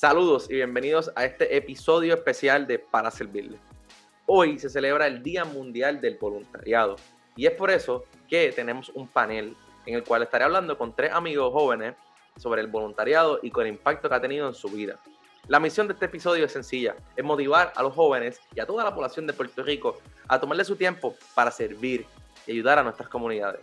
Saludos y bienvenidos a este episodio especial de Para Servirle. Hoy se celebra el Día Mundial del Voluntariado y es por eso que tenemos un panel en el cual estaré hablando con tres amigos jóvenes sobre el voluntariado y con el impacto que ha tenido en su vida. La misión de este episodio es sencilla, es motivar a los jóvenes y a toda la población de Puerto Rico a tomarle su tiempo para servir y ayudar a nuestras comunidades.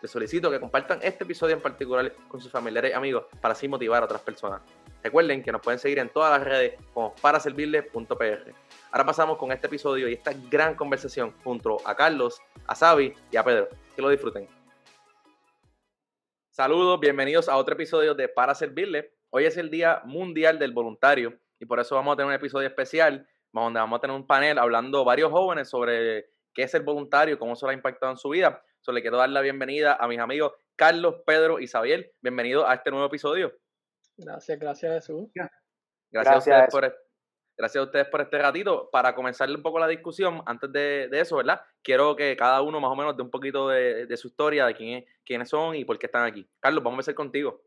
Les solicito que compartan este episodio en particular con sus familiares y amigos para así motivar a otras personas. Recuerden que nos pueden seguir en todas las redes como paraservirle.pr. Ahora pasamos con este episodio y esta gran conversación junto a Carlos, a Xavi y a Pedro. Que lo disfruten. Saludos, bienvenidos a otro episodio de Para Servirle. Hoy es el Día Mundial del Voluntario y por eso vamos a tener un episodio especial donde vamos a tener un panel hablando varios jóvenes sobre qué es el voluntario, cómo se lo ha impactado en su vida. Solo le quiero dar la bienvenida a mis amigos Carlos, Pedro y Isabel. Bienvenidos a este nuevo episodio. Gracias, gracias Jesús. Gracias, A ustedes por, gracias a ustedes por este ratito. Para comenzar un poco la discusión, antes de, eso, ¿verdad? Quiero que cada uno más o menos dé un poquito de, su historia, de quién quiénes son y por qué están aquí. Carlos, vamos a empezar contigo.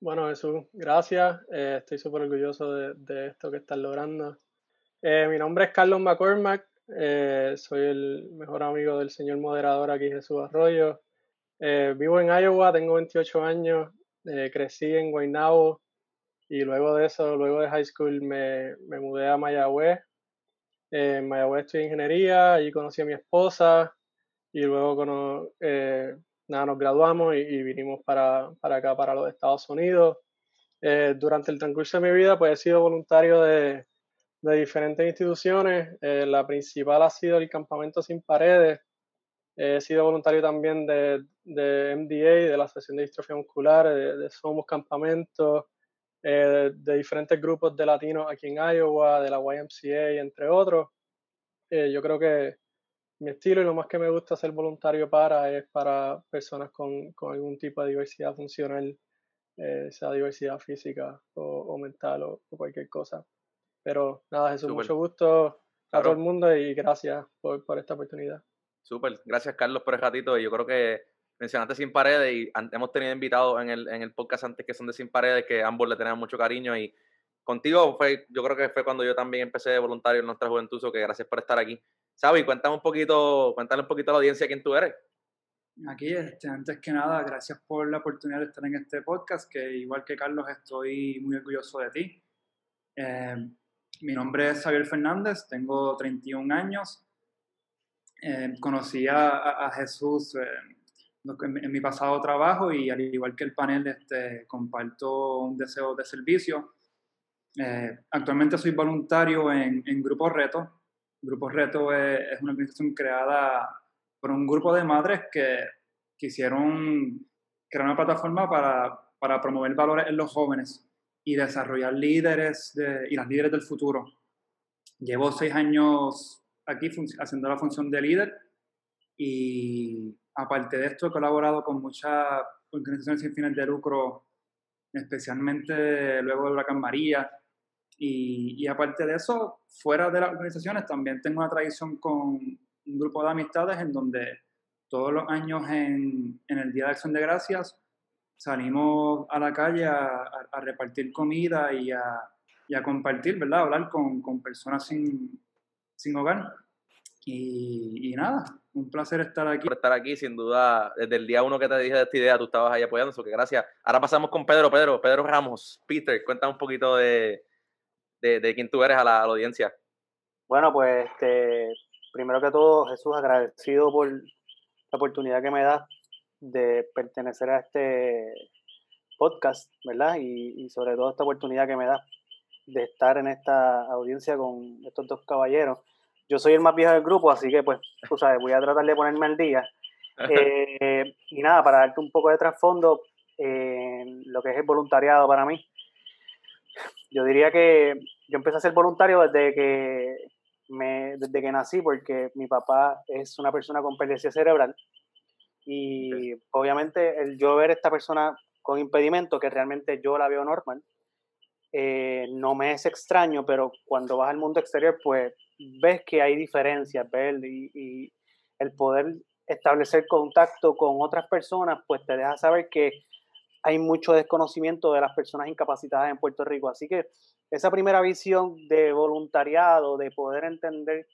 Bueno, Jesús, gracias. Eh, estoy súper orgulloso de, esto que estás logrando. Eh, mi nombre es Carlos McCormack. Eh, soy el mejor amigo del señor moderador aquí, Jesús Arroyo. vivo en Iowa, tengo 28 años. Eh, crecí en Guaynabo y luego de eso, luego de high school, me, me mudé a Mayagüez. Eh, en Mayagüez estudié ingeniería, allí conocí a mi esposa y luego eh, nada, nos graduamos y, vinimos para, para, acá, para los Estados Unidos. durante el transcurso de mi vida, pues he sido voluntario de, de diferentes instituciones. la principal ha sido el Campamento Sin Paredes, He sido voluntario también de, de MDA, de la Asociación de Distrofia Muscular, de, Somos Campamentos, eh, de, diferentes grupos de latinos aquí en Iowa, de la YMCA, entre otros. Eh, yo creo que mi estilo y lo más que me gusta ser voluntario para es para personas con, con algún tipo de diversidad funcional, eh, sea diversidad física o, mental o, cualquier cosa. Pero nada, Jesús, mucho gusto a todo el mundo y gracias por, por esta oportunidad. Súper, gracias Carlos por el ratito. Yo creo que mencionaste Sin Paredes y hemos tenido invitados en el, en el podcast antes que son de Sin Paredes que ambos le tenemos mucho cariño y contigo fue, yo creo que fue cuando yo también empecé de voluntario en nuestra juventud, que gracias por estar aquí. Sabi, cuéntame un poquito, cuéntale un poquito a la audiencia quién tú eres. Aquí, este, antes que nada, gracias por la oportunidad de estar en este podcast, que igual que Carlos estoy muy orgulloso de ti. Eh, mi nombre es Xavier Fernández, tengo 31 años, eh, conocí a, Jesús eh, en, mi pasado trabajo y al igual que el panel este, comparto un deseo de servicio. Eh, actualmente soy voluntario en, en Grupo Reto. Grupo Reto es, una organización creada por un grupo de madres que quisieron crear una plataforma para, para promover valores en los jóvenes y desarrollar líderes y las líderes del futuro. Llevo seis años aquí haciendo la función de líder y aparte de esto he colaborado con muchas organizaciones sin fines de lucro, especialmente luego de Huracán María. Y, y, aparte de eso, fuera de las organizaciones también tengo una tradición con un grupo de amistades en donde todos los años en, en el Día de Acción de Gracias salimos a la calle a, a, repartir comida y a, y a, compartir, ¿verdad? hablar con, con personas sin, sin hogar. Y, nada, un placer estar aquí. Por estar aquí, sin duda, desde el día uno que te dije de esta idea, tú estabas ahí apoyando, eso que gracias. Ahora pasamos con Pedro, Pedro, Pedro Ramos. Peter, cuéntame un poquito de, de, quién tú eres a la, audiencia. Bueno, pues este, primero que todo, Jesús, agradecido por la oportunidad que me das de pertenecer a este podcast, ¿verdad? Y, y sobre todo esta oportunidad que me da de estar en esta audiencia con estos dos caballeros. Yo soy el más viejo del grupo, así que pues, tú sabes, voy a tratar de ponerme al día. Eh, y nada, para darte un poco de trasfondo, eh, lo que es el voluntariado para mí. Yo diría que yo empecé a ser voluntario desde que, me, desde que nací, porque mi papá es una persona con pérdida cerebral. Y obviamente el yo ver a esta persona con impedimento, que realmente yo la veo normal, eh, no me es extraño, pero cuando vas al mundo exterior, pues ves que hay diferencias, ¿ves? Y, el poder establecer contacto con otras personas, pues te deja saber que hay mucho desconocimiento de las personas incapacitadas en Puerto Rico. Así que esa primera visión de voluntariado, de poder entender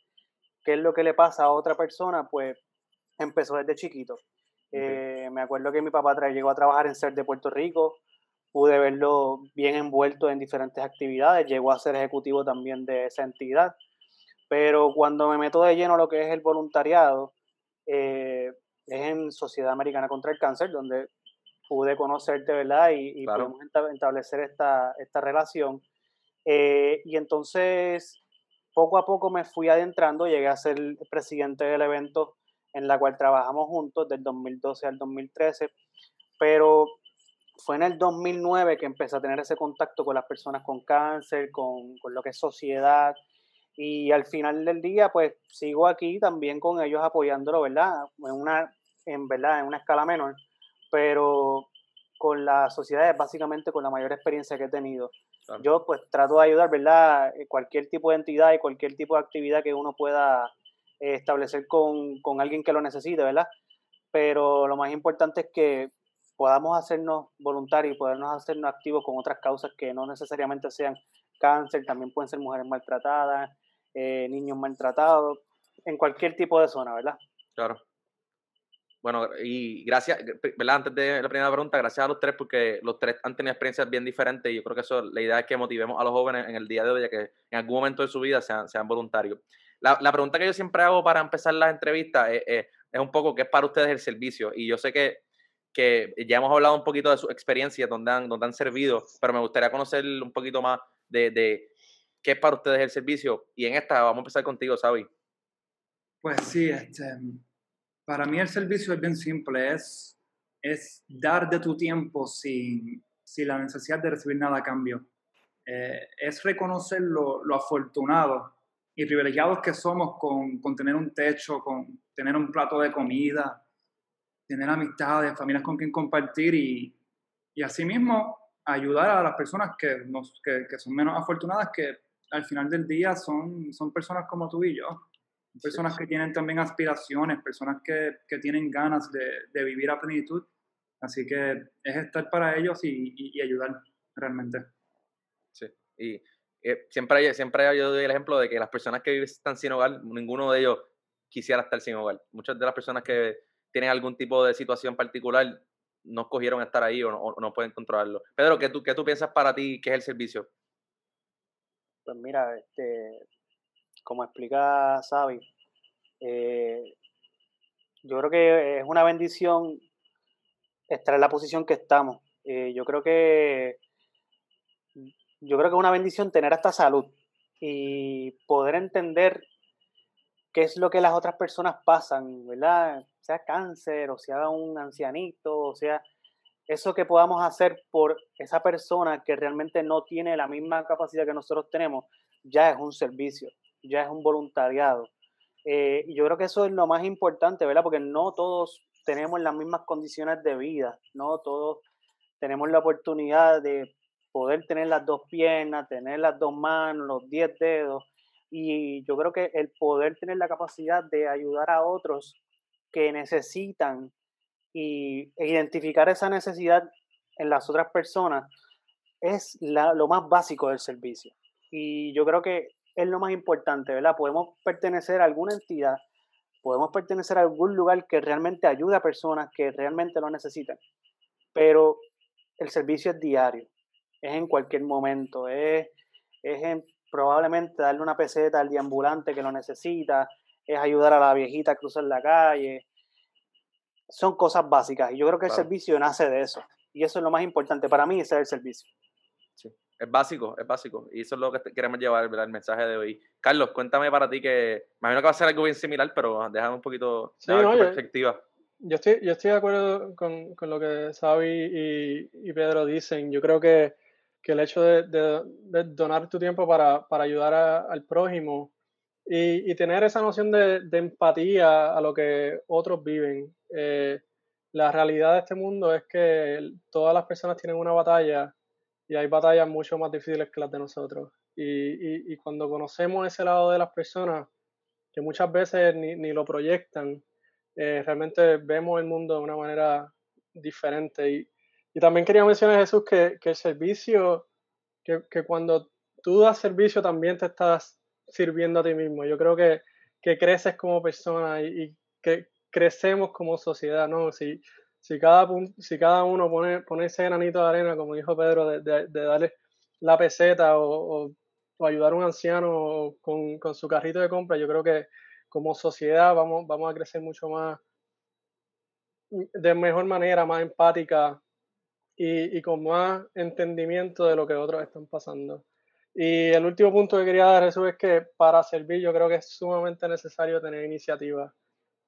qué es lo que le pasa a otra persona, pues empezó desde chiquito. Eh, me acuerdo que mi papá llegó a trabajar en CER de Puerto Rico, pude verlo bien envuelto en diferentes actividades, llegó a ser ejecutivo también de esa entidad, pero cuando me meto de lleno lo que es el voluntariado, eh, es en Sociedad Americana contra el Cáncer, donde pude conocerte, ¿verdad? Y, y pudimos establecer esta, esta relación. Eh, y entonces, poco a poco me fui adentrando, llegué a ser presidente del evento en la cual trabajamos juntos del 2012 al 2013, pero fue en el 2009 que empecé a tener ese contacto con las personas con cáncer, con, con, lo que es sociedad, y al final del día, pues sigo aquí también con ellos apoyándolo, ¿verdad? En una, en verdad, en una escala menor, pero con la sociedad es básicamente con la mayor experiencia que he tenido. Yo pues trato de ayudar, ¿verdad? Cualquier tipo de entidad y cualquier tipo de actividad que uno pueda eh, establecer con, con alguien que lo necesite, ¿verdad? Pero lo más importante es que podamos hacernos voluntarios y podernos hacernos activos con otras causas que no necesariamente sean cáncer, también pueden ser mujeres maltratadas, eh, niños maltratados, en cualquier tipo de zona, ¿verdad? Claro. Bueno, y gracias, ¿verdad? Antes de la primera pregunta, gracias a los tres porque los tres han tenido experiencias bien diferentes y yo creo que eso, la idea es que motivemos a los jóvenes en el día de hoy a que en algún momento de su vida sean, voluntarios. La, la, pregunta que yo siempre hago para empezar las entrevistas es, es, un poco qué es para ustedes el servicio. Y yo sé que, que ya hemos hablado un poquito de sus experiencias, donde han, donde han servido, pero me gustaría conocer un poquito más de, de qué es para ustedes el servicio. Y en esta vamos a empezar contigo, Sabi. Pues sí, este, para mí el servicio es bien simple, es, es dar de tu tiempo sin, sin la necesidad de recibir nada a cambio. Eh, es reconocer lo, lo afortunado y privilegiados que somos con, con, tener un techo, con tener un plato de comida, tener amistades, familias con quien compartir y, y asimismo ayudar a las personas que, nos, que, que, son menos afortunadas, que al final del día son, son personas como tú y yo. Personas que tienen también aspiraciones, personas que, que tienen ganas de, de, vivir a plenitud. Así que es estar para ellos y, y, y ayudar realmente. Sí, y eh, siempre, hay, siempre yo doy el ejemplo de que las personas que están sin hogar, ninguno de ellos quisiera estar sin hogar. Muchas de las personas que tienen algún tipo de situación particular no escogieron estar ahí o no, o no pueden controlarlo. Pedro, ¿qué tú, ¿qué tú piensas para ti que es el servicio? Pues mira, este, como explica Xavi, eh, yo creo que es una bendición estar en la posición que estamos. Eh, yo creo que yo creo que es una bendición tener esta salud y poder entender qué es lo que las otras personas pasan, ¿verdad? Sea cáncer, o sea un ancianito, o sea, eso que podamos hacer por esa persona que realmente no tiene la misma capacidad que nosotros tenemos, ya es un servicio, ya es un voluntariado. Eh, y yo creo que eso es lo más importante, ¿verdad? Porque no todos tenemos las mismas condiciones de vida, no todos tenemos la oportunidad de poder tener las dos piernas, tener las dos manos, los diez dedos. Y yo creo que el poder tener la capacidad de ayudar a otros que necesitan y e identificar esa necesidad en las otras personas es lo más básico del servicio. Y yo creo que es lo más importante, ¿verdad? Podemos pertenecer a alguna entidad, podemos pertenecer a algún lugar que realmente ayude a personas que realmente lo necesitan, pero el servicio es diario es en cualquier momento, es, es en, probablemente darle una peseta al deambulante que lo necesita, es ayudar a la viejita a cruzar la calle. Son cosas básicas y yo creo que el servicio nace de eso. Y eso es lo más importante para mí, ese es el servicio. Sí, es básico, es básico. Y eso es lo que queremos llevar, ¿verdad? el mensaje de hoy. Carlos, cuéntame para ti que, imagino que va a ser algo bien similar, pero déjame un poquito sí, no, tu perspectiva. Yo estoy, yo estoy de acuerdo con, con lo que Xavi y, y Pedro dicen. Yo creo que que el hecho de, de, de donar tu tiempo para, para ayudar a, al prójimo y, tener esa noción de, empatía a lo que otros viven. Eh, la realidad de este mundo es que todas las personas tienen una batalla y hay batallas mucho más difíciles que las de nosotros. Y cuando conocemos ese lado de las personas, que muchas veces ni, ni lo proyectan, eh, realmente vemos el mundo de una manera diferente. Y, Y también quería mencionar, Jesús, que, que el servicio, que, que, cuando tú das servicio también te estás sirviendo a ti mismo. Yo creo que, que creces como persona y, que crecemos como sociedad, ¿no? Si, si, cada, si cada uno pone, pone ese granito de arena, como dijo Pedro, de, de, darle la peseta o, o, ayudar a un anciano con, con, su carrito de compra, yo creo que como sociedad vamos, vamos a crecer mucho más de mejor manera, más empática y, con más entendimiento de lo que otros están pasando. Y el último punto que quería dar, eso es que para servir yo creo que es sumamente necesario tener iniciativa.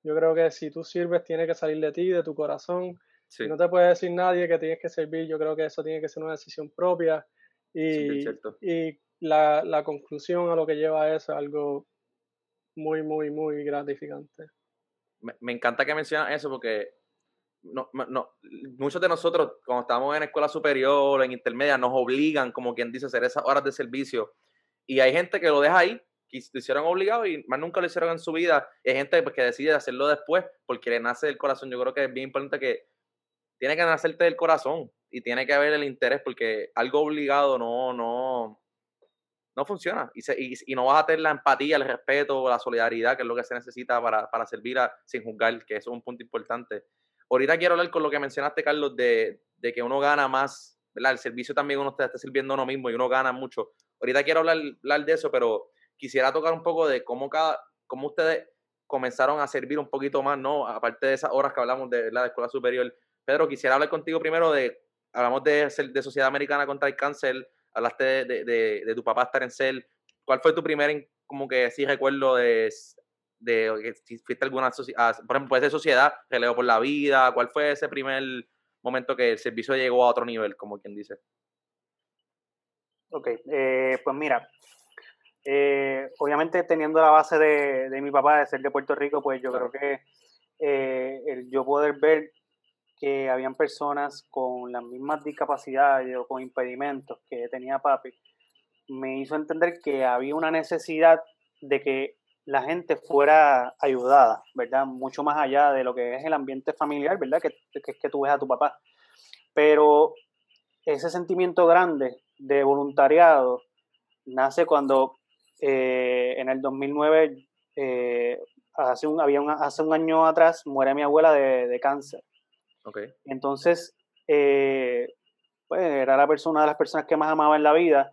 Yo creo que si tú sirves tiene que salir de ti, de tu corazón. No te puede decir nadie que tienes que servir, yo creo que eso tiene que ser una decisión propia. Y, y la, la, conclusión a lo que lleva eso es algo muy, muy, muy gratificante. Me, me encanta que mencionas eso porque no, no, muchos de nosotros, cuando estamos en escuela superior, en intermedia, nos obligan, como quien dice, a hacer esas horas de servicio. Y hay gente que lo deja ahí, que lo hicieron obligado y más nunca lo hicieron en su vida. hay gente pues, que decide hacerlo después porque le nace del corazón. Yo creo que es bien importante que tiene que nacerte del corazón y tiene que haber el interés porque algo obligado no, no, no funciona. Y, y, no vas a tener la empatía, el respeto, la solidaridad, que es lo que se necesita para, para servir a, sin juzgar, que eso es un punto importante. Ahorita quiero hablar con lo que mencionaste, Carlos, de, de que uno gana más, ¿verdad? El servicio también uno está, sirviendo a uno mismo y uno gana mucho. Ahorita quiero hablar, hablar de eso, pero quisiera tocar un poco de cómo, cada, cómo ustedes comenzaron a servir un poquito más, ¿no? Aparte de esas horas que hablamos de la escuela superior. Pedro, quisiera hablar contigo primero de, hablamos de, de Sociedad Americana contra el Cáncer, hablaste de, de, de, tu papá estar en CEL. ¿Cuál fue tu primer, como que sí recuerdo de de si fuiste alguna sociedad, por ejemplo, puede ser sociedad, relevo por la vida, ¿cuál fue ese primer momento que el servicio llegó a otro nivel, como quien dice? Ok, eh, pues mira, eh, obviamente teniendo la base de, de, mi papá de ser de Puerto Rico, pues yo creo que eh, el yo poder ver que habían personas con las mismas discapacidades o con impedimentos que tenía papi, me hizo entender que había una necesidad de que la gente fuera ayudada, ¿verdad? Mucho más allá de lo que es el ambiente familiar, ¿verdad? Que, que, que tú ves a tu papá. Pero ese sentimiento grande de voluntariado nace cuando eh, en el 2009, eh, hace, un, había hace un año atrás, muere mi abuela de, de cáncer. Okay. Entonces, eh, pues era la persona de las personas que más amaba en la vida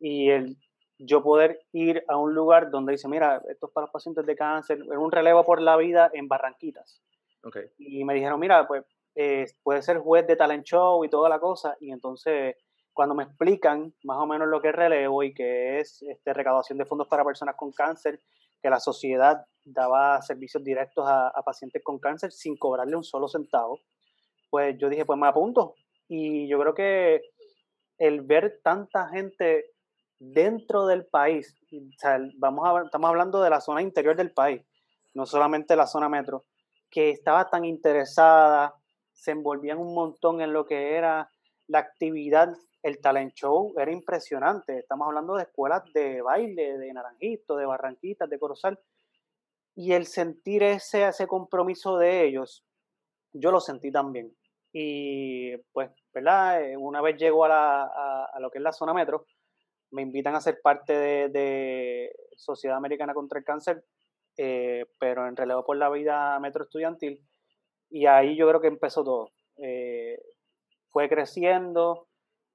y el yo poder ir a un lugar donde dice, mira, esto es para los pacientes de cáncer, es un relevo por la vida en Barranquitas. Okay. Y me dijeron, mira, pues eh, puede ser juez de talent show y toda la cosa. Y entonces, cuando me explican más o menos lo que es relevo y que es este, recaudación de fondos para personas con cáncer, que la sociedad daba servicios directos a, a pacientes con cáncer sin cobrarle un solo centavo, pues yo dije, pues me apunto. Y yo creo que el ver tanta gente dentro del país, vamos a, estamos hablando de la zona interior del país, no solamente la zona metro, que estaba tan interesada, se envolvían un montón en lo que era la actividad, el talent show, era impresionante. Estamos hablando de escuelas de baile, de Naranjito, de Barranquitas, de Corozal, y el sentir ese, ese compromiso de ellos, yo lo sentí también. Y pues, ¿verdad? Eh, una vez llego a, la, a lo que es la zona metro, me invitan a ser parte de, Sociedad Americana contra el Cáncer, eh, pero en relevo por la vida metro estudiantil. Y ahí yo creo que empezó todo. Eh, fue creciendo,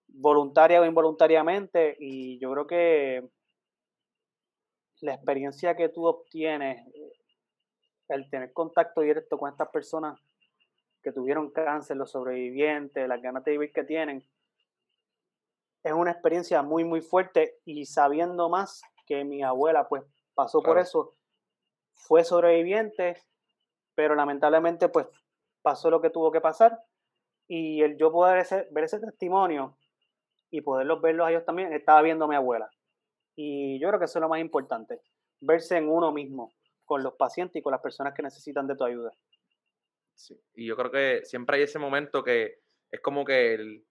voluntaria o involuntariamente, y yo creo que la experiencia que tú obtienes, el tener contacto directo con estas personas que tuvieron cáncer, los sobrevivientes, las ganas de vivir que tienen, es una experiencia muy, muy fuerte y sabiendo más que mi abuela pues pasó por eso, fue sobreviviente, pero lamentablemente pues pasó lo que tuvo que pasar y el yo poder ver ese testimonio y poderlos verlos a ellos también, estaba viendo a mi abuela. Y yo creo que eso es lo más importante, verse en uno mismo, con los pacientes y con las personas que necesitan de tu ayuda. Sí. Y yo creo que siempre hay ese momento que es como que el,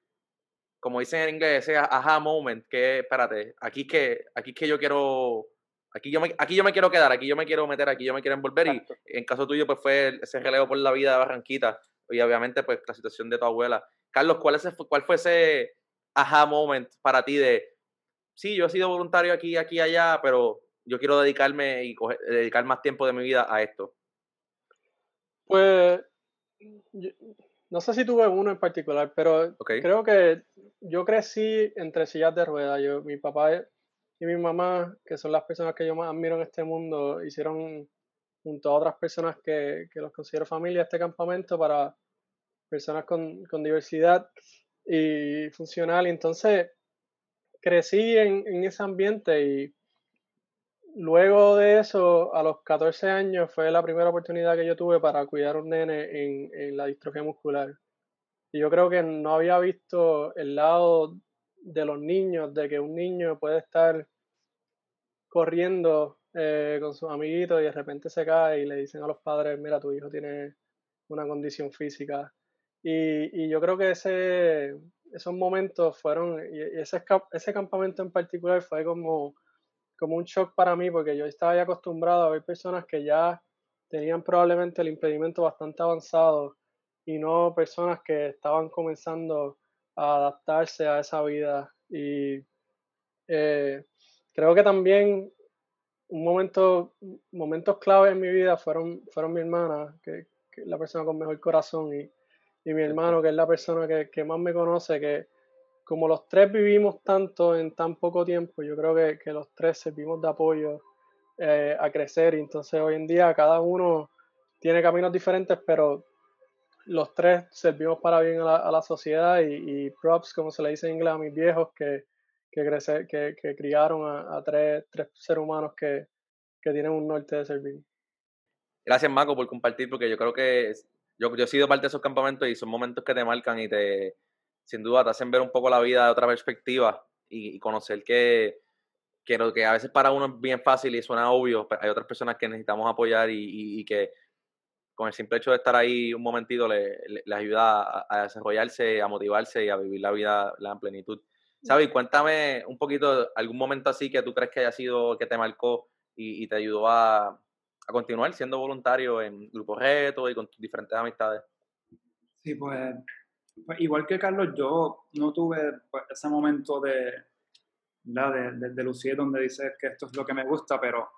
como dicen en inglés, ese aha moment, que espérate, aquí que, aquí que yo quiero, aquí yo, me, aquí yo me quiero quedar, aquí yo me quiero meter, aquí yo me quiero envolver. Y en caso tuyo, pues fue ese relevo por la vida de Barranquita y obviamente, pues la situación de tu abuela. Carlos, ¿cuál, es, ¿cuál fue ese aha moment para ti de, sí, yo he sido voluntario aquí, aquí, allá, pero yo quiero dedicarme y dedicar más tiempo de mi vida a esto? Pues, no sé si tuve uno en particular, pero creo que yo crecí entre sillas de ruedas. Yo, mi papá y mi mamá, que son las personas que yo más admiro en este mundo, hicieron junto a otras personas que, que los considero familia este campamento para personas con, con diversidad y funcional. Y entonces crecí en, en, ese ambiente y luego de eso, a los 14 años, fue la primera oportunidad que yo tuve para cuidar a un nene en, en la distrofia muscular. Y yo creo que no había visto el lado de los niños, de que un niño puede estar corriendo eh, con sus amiguitos y de repente se cae y le dicen a los padres, mira, tu hijo tiene una condición física. Y, y yo creo que ese, esos momentos fueron, y ese, ese campamento en particular fue como, como un shock para mí porque yo estaba ya acostumbrado a ver personas que ya tenían probablemente el impedimento bastante avanzado y no personas que estaban comenzando a adaptarse a esa vida. Y eh, creo que también un momento, momentos clave en mi vida fueron, fueron mi hermana, que, es la persona con mejor corazón, y, y mi hermano, que es la persona que, que, más me conoce, que como los tres vivimos tanto en tan poco tiempo, yo creo que, que los tres servimos de apoyo eh, a crecer. Y entonces hoy en día cada uno tiene caminos diferentes, pero los tres servimos para bien a la, a la sociedad y, y, props, como se le dice en inglés a mis viejos, que, que, crecer, que, que criaron a, a, tres, tres seres humanos que, que tienen un norte de servir. Gracias, Marco, por compartir, porque yo creo que yo, yo he sido parte de esos campamentos y son momentos que te marcan y te, sin duda, te hacen ver un poco la vida de otra perspectiva y, y conocer que, que lo que a veces para uno es bien fácil y suena obvio, pero hay otras personas que necesitamos apoyar y, y, y que con el simple hecho de estar ahí un momentito le, le, le ayuda a, a, desarrollarse, a motivarse y a vivir la vida la en plenitud. Xavi, cuéntame un poquito, algún momento así que tú crees que haya sido, que te marcó y, y te ayudó a, a, continuar siendo voluntario en grupos retos y con tus diferentes amistades. Sí, pues, pues igual que Carlos, yo no tuve pues, ese momento de, de, de, de donde dices que esto es lo que me gusta, pero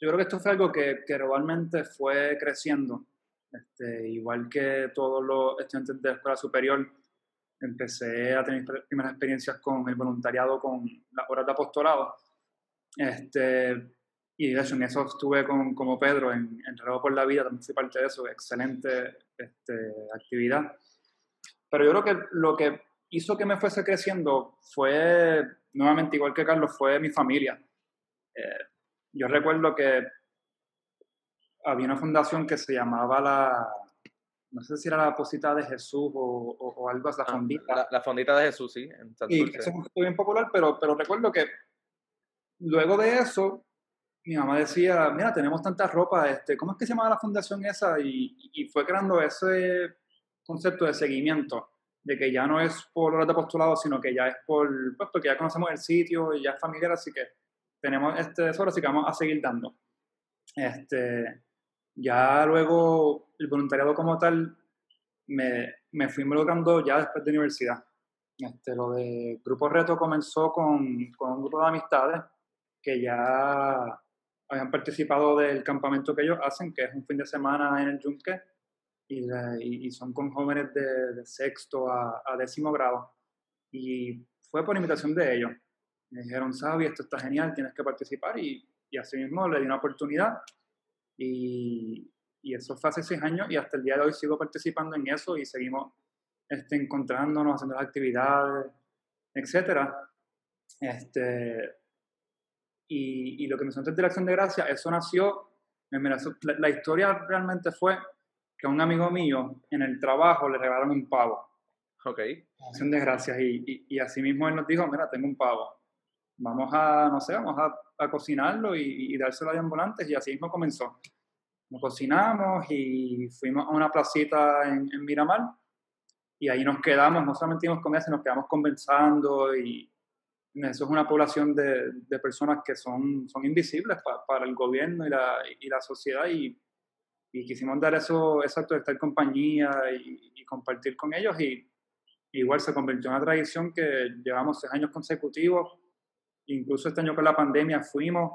yo creo que esto fue algo que, que gradualmente fue creciendo. Este, igual que todos los estudiantes de escuela superior, empecé a tener primeras experiencias con el voluntariado, con las horas de apostolado. Este, y de hecho en eso estuve con, como Pedro en, en por la Vida, también fui parte de eso, excelente este, actividad. Pero yo creo que lo que hizo que me fuese creciendo fue, nuevamente igual que Carlos, fue mi familia. Eh, yo recuerdo que había una fundación que se llamaba la, no sé si era la Posita de Jesús o, o, o algo así, la Ah, fondita. la, la fondita de Jesús, sí, en Y eso fue bien popular, pero, pero recuerdo que luego de eso, mi mamá decía, mira, tenemos tanta ropa, este, ¿cómo es que se llama la fundación esa? Y, y fue creando ese concepto de seguimiento, de que ya no es por horas de apostolado, sino que ya es por, pues, porque ya conocemos el sitio y ya es familiar, así que tenemos este tesoro, así que vamos a seguir dando. Este, ya luego el voluntariado como tal me, me fui involucrando ya después de universidad. Este, lo de Grupo Reto comenzó con, con un grupo de amistades que ya habían participado del campamento que ellos hacen, que es un fin de semana en el Yunque, y, y, son con jóvenes de, de sexto a, a, décimo grado. Y fue por invitación de ellos. Me dijeron, Sabi, esto está genial, tienes que participar, y, y así mismo le di una oportunidad. Y, y eso fue hace seis años, y hasta el día de hoy sigo participando en eso, y seguimos este, encontrándonos, haciendo las actividades, etcétera. Este, y, y, lo que me antes de la acción de gracia, eso nació, la, la, historia realmente fue que a un amigo mío en el trabajo le regalaron un pavo. Ok. Acción de gracias. Y, y, y, así mismo él nos dijo, mira, tengo un pavo. Vamos a, no sé, vamos a, a cocinarlo y, y, dárselo a ambulantes. Y así mismo comenzó. Nos cocinamos y fuimos a una placita en, en Miramar. Y ahí nos quedamos, no solamente íbamos comida, sino nos quedamos conversando y, eso es una población de, de personas que son, son invisibles pa, para el gobierno y la, y la sociedad y, y, quisimos dar eso, exacto, de estar en compañía y, y, compartir con ellos y igual se convirtió en una tradición que llevamos seis años consecutivos. Incluso este año con la pandemia fuimos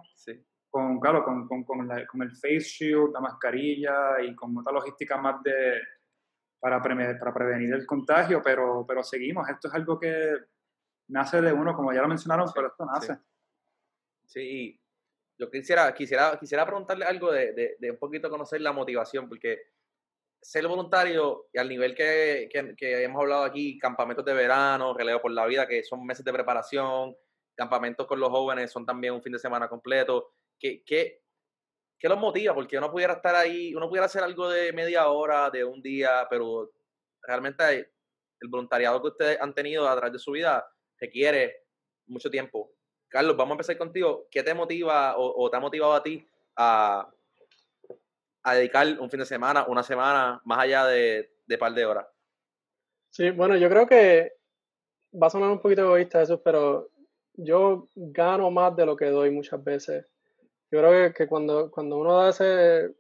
con, claro, con, con, con, el face shield, la mascarilla y con otra logística más de, para, para prevenir el contagio, pero, pero seguimos. Esto es algo que nace de uno, como ya lo mencionaron, pero esto nace. Sí. Yo quisiera, quisiera, quisiera preguntarle algo de, de, de un poquito conocer la motivación, porque ser voluntario y al nivel que, que, hemos hablado aquí, campamentos de verano, relevo por la vida, que son meses de preparación, campamentos con los jóvenes son también un fin de semana completo. ¿Qué, qué, qué los motiva? Porque uno pudiera estar ahí, uno pudiera hacer algo de media hora, de un día, pero realmente el voluntariado que ustedes han tenido a través de su vida requiere mucho tiempo. Carlos, vamos a empezar contigo. ¿Qué te motiva o, te ha motivado a ti a, dedicar un fin de semana, una semana, más allá de, de par de horas? Sí, bueno, yo creo que va a sonar un poquito egoísta eso, pero yo gano más de lo que doy muchas veces. Yo creo que, cuando, cuando uno da ese,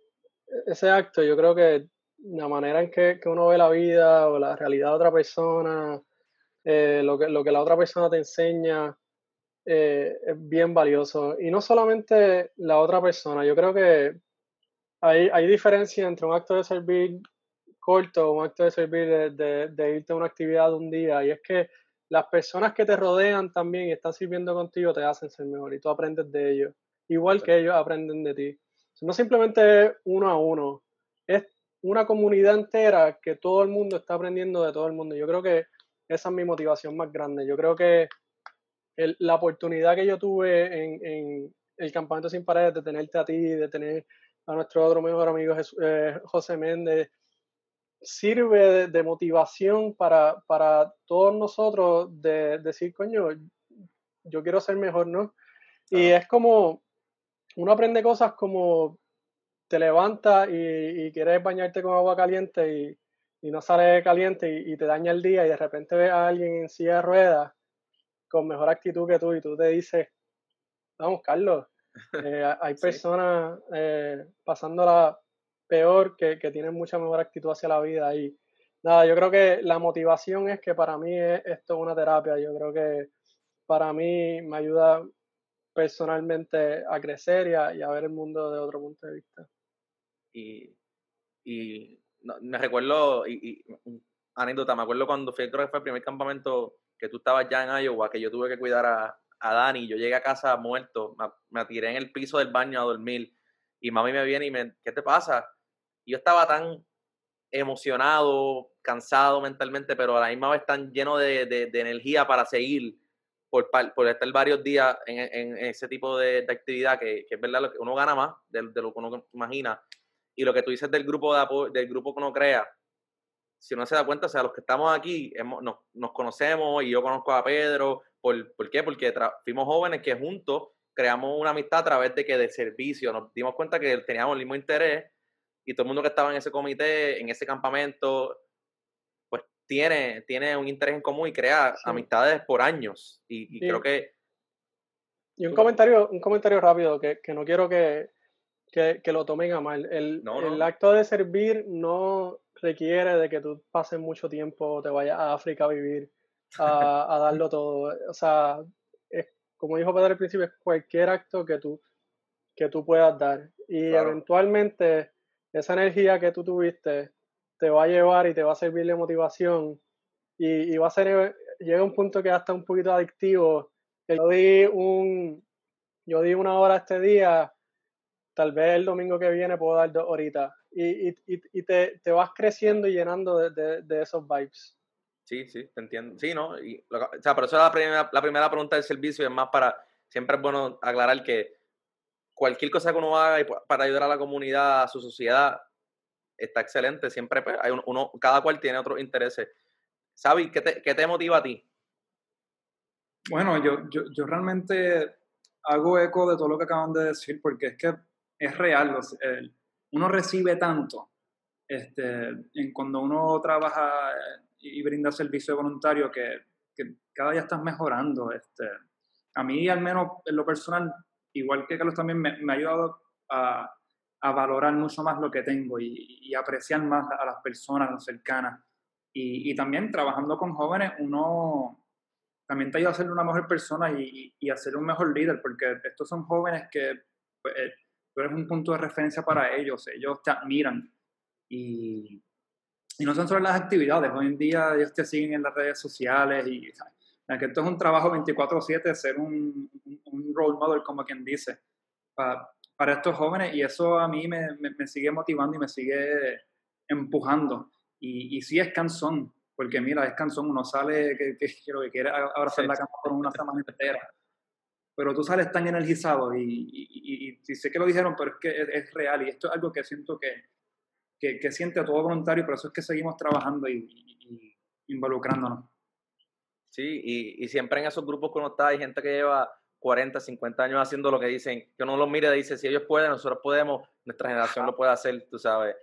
ese acto, yo creo que la manera en que, uno ve la vida o la realidad de otra persona, eh, lo, que, lo que la otra persona te enseña, eh, es bien valioso. Y no solamente la otra persona, yo creo que hay, hay diferencia entre un acto de servir corto o un acto de servir de, de, irte a una actividad de un día. Y es que las personas que te rodean también y están sirviendo contigo te hacen ser mejor y tú aprendes de ellos, igual que ellos aprenden de ti. No simplemente uno a uno, es una comunidad entera que todo el mundo está aprendiendo de todo el mundo. Yo creo que esa es mi motivación más grande. Yo creo que la oportunidad que yo tuve en, en el campamento sin paredes de tenerte a ti, de tener a nuestro otro mejor amigo eh, José Méndez, sirve de, motivación para, para, todos nosotros de, decir, coño, yo quiero ser mejor, ¿no? Y es como, uno aprende cosas como te levantas y, quieres bañarte con agua caliente y, no sale caliente y, y, te daña el día y de repente ves a alguien en silla de ruedas con mejor actitud que tú y tú te dices, vamos, Carlos, eh, hay personas eh, pasándola peor que, que, tienen mucha mejor actitud hacia la vida y nada, yo creo que la motivación es que para mí es, esto una terapia, yo creo que para mí me ayuda personalmente a crecer y a, ver el mundo de otro punto de vista. Y, y me recuerdo, y, anécdota, me acuerdo cuando fui, creo que fue el primer campamento que tú estabas ya en Iowa, que yo tuve que cuidar a, a Dani, yo llegué a casa muerto, me, tiré en el piso del baño a dormir y mami me viene y me, ¿qué te pasa? Yo estaba tan emocionado, cansado mentalmente, pero a la misma vez tan lleno de, de, energía para seguir por, por, estar varios días en, en ese tipo de, de actividad que, que, es verdad, uno gana más de, lo que uno imagina. Y lo que tú dices del grupo, de del grupo que uno crea, si uno se da cuenta, o sea, los que estamos aquí hemos, nos, nos, conocemos y yo conozco a Pedro, ¿Por, ¿por qué? Porque fuimos jóvenes que juntos creamos una amistad a través de que de servicio nos dimos cuenta que teníamos el mismo interés y todo el mundo que estaba en ese comité, en ese campamento, pues tiene, tiene un interés en común y crea amistades por años. Y, creo que... Y un comentario, un comentario rápido que, que no quiero que, que, que, lo tomen a mal. El, el acto de servir no requiere de que tú pases mucho tiempo, te vayas a África a vivir a, darlo todo. O sea, es, como dijo Pedro al principio, es cualquier acto que tú, que tú puedas dar. Y eventualmente esa energía que tú tuviste te va a llevar y te va a servir de motivación y, va a ser, llega un punto que hasta un poquito adictivo. Yo di, un, yo di una hora este día, tal vez el domingo que viene puedo dar dos horitas. Y, y, y te, te, vas creciendo y llenando de, de, de esos vibes. Sí, sí, te entiendo. Sí, ¿no? Y, o sea, pero eso es la primera, la primera pregunta del servicio, es más para, siempre es bueno aclarar que cualquier cosa que uno haga para ayudar a la comunidad, a su sociedad, está excelente. Siempre pues, hay uno, cada cual tiene otros intereses. Sabi, ¿qué te, qué te motiva a ti? Bueno, yo, yo, yo, realmente hago eco de todo lo que acaban de decir, porque es que es real. uno recibe tanto este, en cuando uno trabaja y, brinda servicio voluntario que, que, cada día estás mejorando. Este, a mí, al menos en lo personal, igual que Carlos también, me, me ha ayudado a, a, valorar mucho más lo que tengo y, y, apreciar más a las personas cercanas. Y, y, también trabajando con jóvenes, uno también te ayuda a ser una mejor persona y, y, a ser un mejor líder, porque estos son jóvenes que pues, eh, tú eres un punto de referencia para ellos, ellos te admiran. Y, y no son solo las actividades, hoy en día ellos te siguen en las redes sociales y que esto es un trabajo 24/7, ser un, un, role model, como quien dice, para, para estos jóvenes y eso a mí me, me, sigue motivando y me sigue empujando. Y, y sí es cansón, porque mira, es cansón, uno sale que, que, que quiere abrazar la cama por una semana entera, pero tú sales tan energizado y, y, y, sé que lo dijeron, pero es que es, real y esto es algo que siento que, que, que siente todo voluntario, por eso es que seguimos trabajando y, involucrándonos. Sí, y, siempre en esos grupos que uno está hay gente que lleva 40, 50 años haciendo lo que dicen, que uno los mire y dice, si ellos pueden, nosotros podemos, nuestra generación lo puede hacer, tú sabes.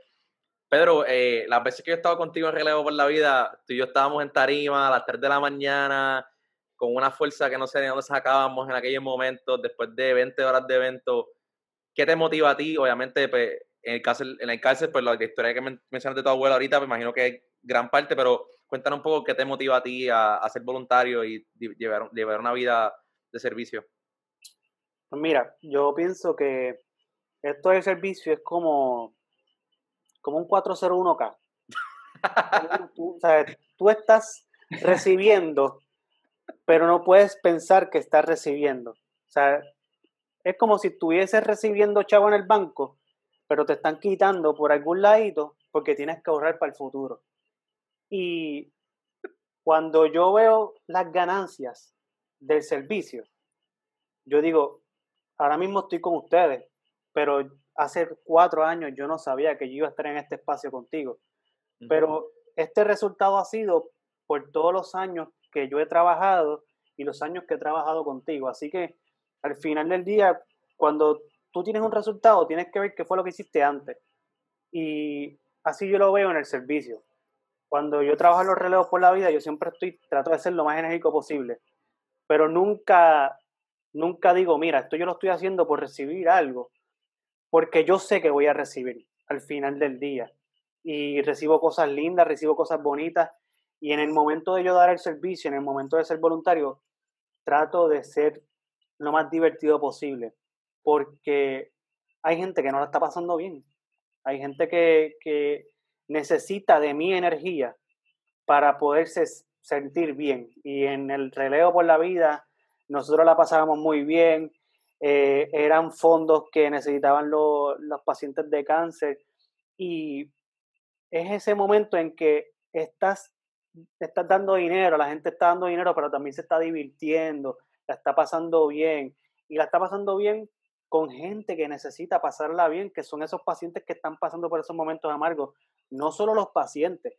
Pedro, eh, las veces que yo he estado contigo en Relevo por la Vida, tú y yo estábamos en tarima a las 3 de la mañana, con una fuerza que no sé de dónde sacábamos en aquellos momentos, después de 20 horas de evento. ¿Qué te motiva a ti? Obviamente, pues, en el cárcel, en el cárcel pues la historia que mencionaste de tu abuela ahorita, me imagino que es gran parte, pero cuéntanos un poco qué te motiva a ti a, ser voluntario y llevar, llevar una vida de servicio. Pues mira, yo pienso que esto de servicio es como, como un 401k. tú, tú estás recibiendo, pero no puedes pensar que estás recibiendo. O sea, es como si estuvieses recibiendo chavo en el banco, pero te están quitando por algún ladito porque tienes que ahorrar para el futuro. Y cuando yo veo las ganancias del servicio, yo digo, ahora mismo estoy con ustedes, pero hace cuatro años yo no sabía que yo iba a estar en este espacio contigo. Pero este resultado ha sido por todos los años que yo he trabajado y los años que he trabajado contigo. Así que al final del día, cuando tú tienes un resultado, tienes que ver qué fue lo que hiciste antes. Y así yo lo veo en el servicio. Cuando yo trabajo en los relevos por la vida, yo siempre estoy, trato de ser lo más enérgico posible. Pero nunca, nunca digo, mira, esto yo lo estoy haciendo por recibir algo. Porque yo sé que voy a recibir al final del día. Y recibo cosas lindas, recibo cosas bonitas. Y en el momento de yo dar el servicio, en el momento de ser voluntario, trato de ser lo más divertido posible porque hay gente que no la está pasando bien. Hay gente que, que necesita de mi energía para poderse sentir bien. Y en el relevo por la vida, nosotros la pasábamos muy bien. Eh, eran fondos que necesitaban los pacientes de cáncer. Y es ese momento en que estás, estás dando dinero, la gente está dando dinero, pero también se está divirtiendo, la está pasando bien. Y la está pasando bien con gente que necesita pasarla bien, que son esos pacientes que están pasando por esos momentos amargos. No solo los pacientes,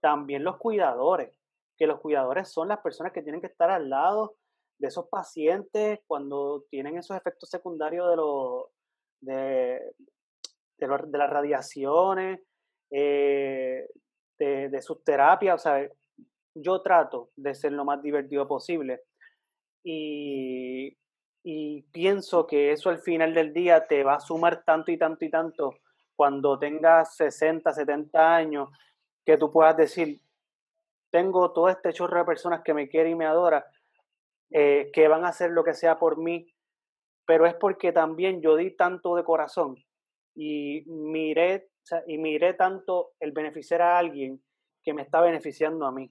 también los cuidadores, que los cuidadores son las personas que tienen que estar al lado de esos pacientes cuando tienen esos efectos secundarios de, los de, de, las radiaciones, eh, de, sus terapias. O sea, yo trato de ser lo más divertido posible. Y y pienso que eso al final del día te va a sumar tanto y tanto y tanto cuando tengas 60, 70 años, que tú puedas decir, tengo todo este chorro de personas que me quieren y me adoran, eh, que van a hacer lo que sea por mí, pero es porque también yo di tanto de corazón y miré, y miré tanto el beneficiar a alguien que me está beneficiando a mí.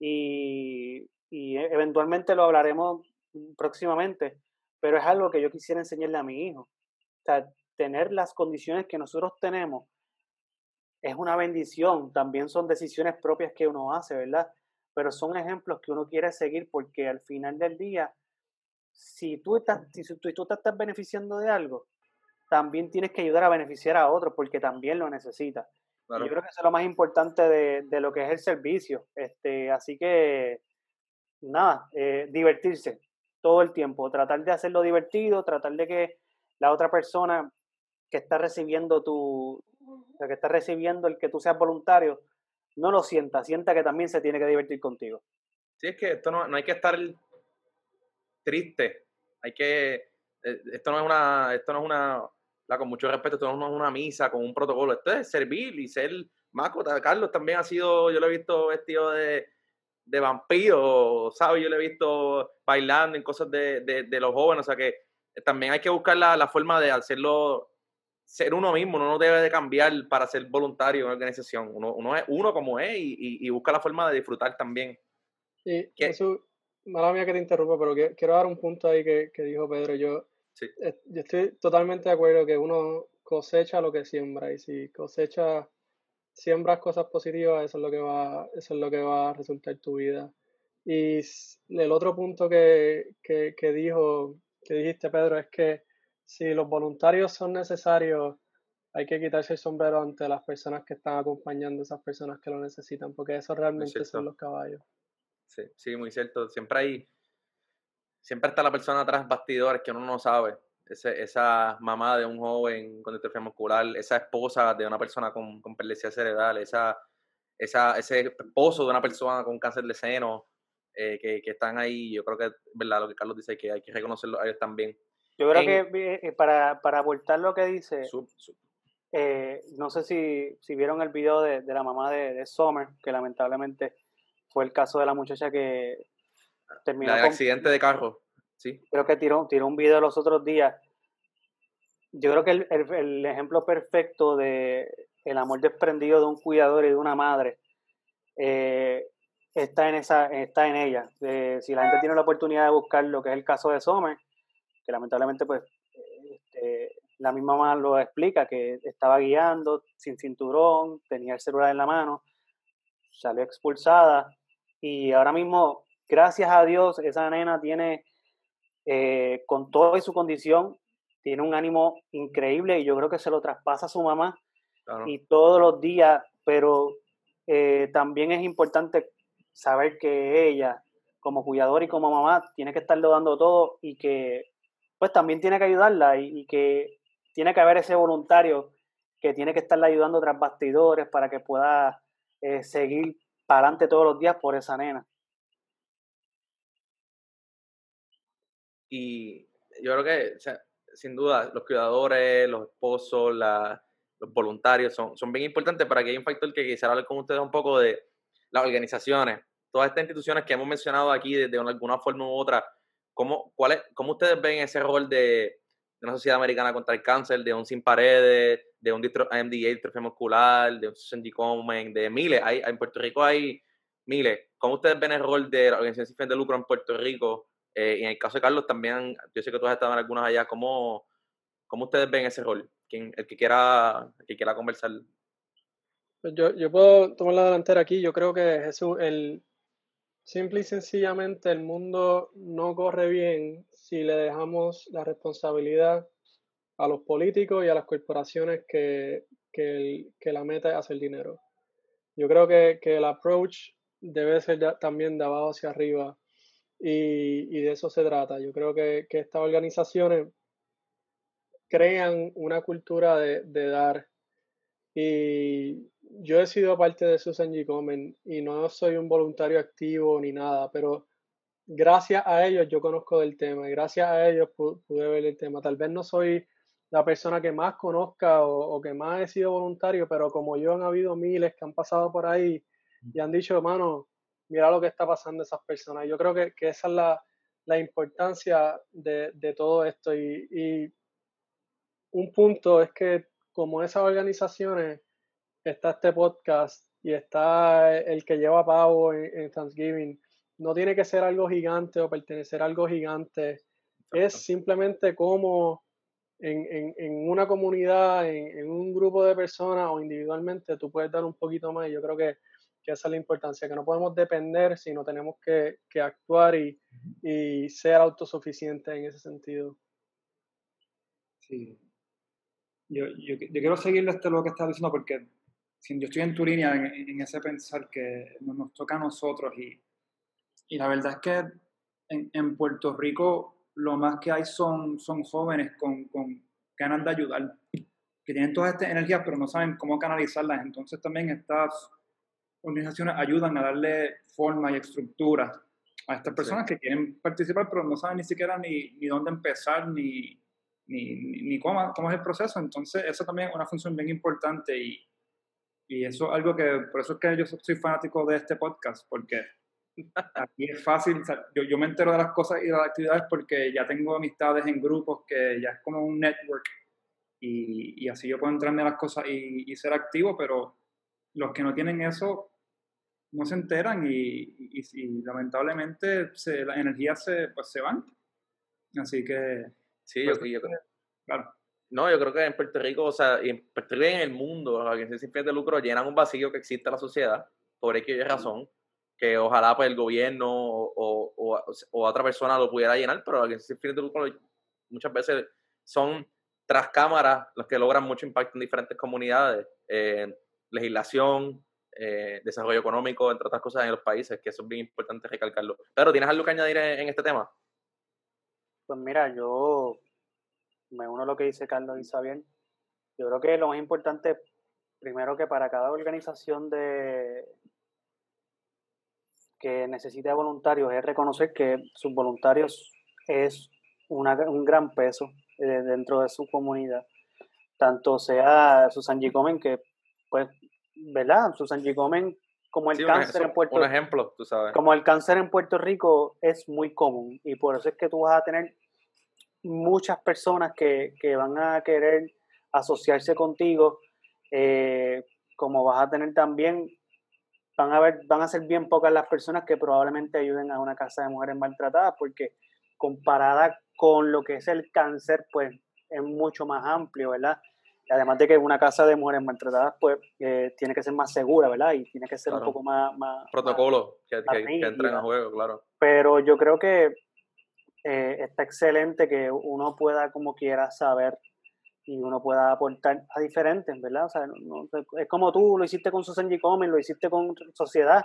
Y, y eventualmente lo hablaremos próximamente, pero es algo que yo quisiera enseñarle a mi hijo. O tener las condiciones que nosotros tenemos es una bendición, también son decisiones propias que uno hace, ¿verdad? Pero son ejemplos que uno quiere seguir porque al final del día, si tú, estás, si tú, tú estás beneficiando de algo, también tienes que ayudar a beneficiar a otros porque también lo necesitas. Yo creo que eso es lo más importante de, de, lo que es el servicio. Este, así que, nada, eh, divertirse todo el tiempo, tratar de hacerlo divertido, tratar de que la otra persona que está recibiendo tu, que está recibiendo el que tú seas voluntario, no lo sienta, sienta que también se tiene que divertir contigo. Sí, es que esto no, no hay que estar triste, hay que, eh, esto no es una, esto no es una, con mucho respeto, esto no es una misa con un protocolo, esto es servir y ser Marco, Carlos también ha sido, yo lo he visto vestido de, de vampiro, ¿sabes? Yo lo he visto bailando en cosas de, de, los jóvenes, o sea que también hay que buscar la, la, forma de hacerlo ser uno mismo, uno no debe de cambiar para ser voluntario en una organización, uno, uno es uno como es y, y, busca la forma de disfrutar también. Y eso, mala mía que te interrumpa, pero quiero dar un punto ahí que, que dijo Pedro, yo, yo estoy totalmente de acuerdo que uno cosecha lo que siembra y si cosecha siembras cosas positivas, eso es lo que va, eso es lo que va a resultar tu vida. Y el otro punto que, que, dijo, que dijiste, Pedro, es que si los voluntarios son necesarios, hay que quitarse el sombrero ante las personas que están acompañando a esas personas que lo necesitan, porque eso realmente son los caballos. Sí, sí, muy cierto. Siempre hay, siempre está la persona tras bastidores que uno no sabe. Esa mamá de un joven con distrofia muscular, esa esposa de una persona con, con cerebral, esa, esa, ese esposo de una persona con cáncer de seno, eh, que, que, están ahí, yo creo que verdad lo que Carlos dice, que hay que reconocerlo a ellos también. Yo creo que eh, para, para aportar lo que dice, eh, no sé si, si vieron el video de, de la mamá de, de Sommer, que lamentablemente fue el caso de la muchacha que terminó. La accidente de carro. Creo que tiró, tiró un video los otros días. Yo creo que el, el, ejemplo perfecto de el amor desprendido de un cuidador y de una madre eh, está en esa está en ella. si la gente tiene la oportunidad de buscar lo que es el caso de Sommer, que lamentablemente pues este, la misma mamá lo explica, que estaba guiando sin cinturón, tenía el celular en la mano, salió expulsada y ahora mismo, gracias a Dios, esa nena tiene eh, con toda su condición, tiene un ánimo increíble y yo creo que se lo traspasa a su mamá y todos los días, pero eh, también es importante saber que ella, como cuidador y como mamá, tiene que estarlo dando todo y que pues también tiene que ayudarla y, que tiene que haber ese voluntario que tiene que estarla ayudando tras bastidores para que pueda eh, seguir para adelante todos los días por esa nena. Y yo creo que, sin duda, los cuidadores, los esposos, los voluntarios son, son bien importantes para que hay un factor que quisiera hablar con ustedes un poco de las organizaciones, todas estas instituciones que hemos mencionado aquí de, alguna forma u otra. ¿Cómo, cuál ¿Cómo ustedes ven ese rol de, una sociedad americana contra el cáncer, de un Sin Paredes, de un MDA, distrofia muscular, de un Sandy Comen, de miles? Hay, en Puerto Rico hay miles. ¿Cómo ustedes ven el rol de la organización sin fin de lucro en Puerto Rico eh, y en el caso de Carlos también, yo sé que tú has estado en algunas allá, ¿cómo, cómo ustedes ven ese rol? ¿Quién, el, que quiera, el que quiera conversar. Pues yo, yo puedo tomar la delantera aquí. Yo creo que Jesús, el, simple y sencillamente el mundo no corre bien si le dejamos la responsabilidad a los políticos y a las corporaciones que, que, que la meta es hacer dinero. Yo creo que, que el approach debe ser también de abajo hacia arriba y, de eso se trata. Yo creo que, estas organizaciones crean una cultura de, dar. Y yo he sido parte de Susan G. Comen y no soy un voluntario activo ni nada, pero gracias a ellos yo conozco del tema y gracias a ellos pude ver el tema. Tal vez no soy la persona que más conozca o, o, que más he sido voluntario, pero como yo han habido miles que han pasado por ahí y han dicho, hermano, mira lo que está pasando a esas personas. Yo creo que, esa es la, importancia de, todo esto. Y, un punto es que como esas organizaciones, está este podcast y está el que lleva Pavo en, Thanksgiving, no tiene que ser algo gigante o pertenecer a algo gigante. Es simplemente como en, una comunidad, en, en, un grupo de personas o individualmente, tú puedes dar un poquito más. Yo creo que que esa es la importancia, que no podemos depender, sino tenemos que, actuar y, ser autosuficientes en ese sentido. Sí. Yo, yo, quiero seguirle esto lo que estás diciendo porque yo estoy en tu línea en, ese pensar que nos, toca a nosotros y, y la verdad es que en, en, Puerto Rico lo más que hay son, son jóvenes con, con ganas de ayudar, que tienen todas estas energías pero no saben cómo canalizarlas. Entonces también estás organizaciones ayudan a darle forma y estructura a estas personas que quieren participar, pero no saben ni siquiera ni, ni dónde empezar, ni, ni, ni cómo, cómo, es el proceso. Entonces, eso también es una función bien importante y, Y eso es algo que, por eso es que yo soy fanático de este podcast, porque aquí es fácil, yo, yo, me entero de las cosas y de las actividades porque ya tengo amistades en grupos que ya es como un network y, y así yo puedo entrarme a las cosas y, y, ser activo, pero los que no tienen eso no se enteran y, y lamentablemente se, las energías se, pues, se van. Así que... Sí, yo, pues, yo, claro. No, yo creo que en Puerto Rico, o sea, y en Puerto Rico en el mundo, las organizaciones sin fines de lucro llenan un vacío que existe en la sociedad, por X razón, que ojalá pues el gobierno o, o, o, otra persona lo pudiera llenar, pero las organizaciones sin fines de lucro muchas veces son tras cámaras los que logran mucho impacto en diferentes comunidades, eh, legislación, eh, desarrollo económico, entre otras cosas en los países, que eso es bien importante recalcarlo. Pero, ¿tienes algo que añadir en este tema? Pues mira, yo me uno a lo que dice Carlos y bien. Yo creo que lo más importante, primero que para cada organización de que necesite voluntarios es reconocer que sus voluntarios es un gran peso eh, dentro de su comunidad. Tanto sea Susan G. que, pues, ¿verdad? Susan G. como el cáncer en Puerto Rico. Un ejemplo, tú sabes. Como el cáncer en Puerto Rico es muy común y por eso es que tú vas a tener muchas personas que, que van a querer asociarse contigo, eh, como vas a tener también, van a, ver, van a ser bien pocas las personas que probablemente ayuden a una casa de mujeres maltratadas, porque comparada con lo que es el cáncer, pues es mucho más amplio, ¿verdad? Además de que una casa de mujeres maltratadas, pues eh, tiene que ser más segura, ¿verdad? Y tiene que ser un poco más... más Protocolo que, que, que entren a juego, claro. Pero yo creo que eh, está excelente que uno pueda como quiera saber y uno pueda aportar a diferentes, ¿verdad? O sea, es como tú lo hiciste con Susan G. lo hiciste con Sociedad,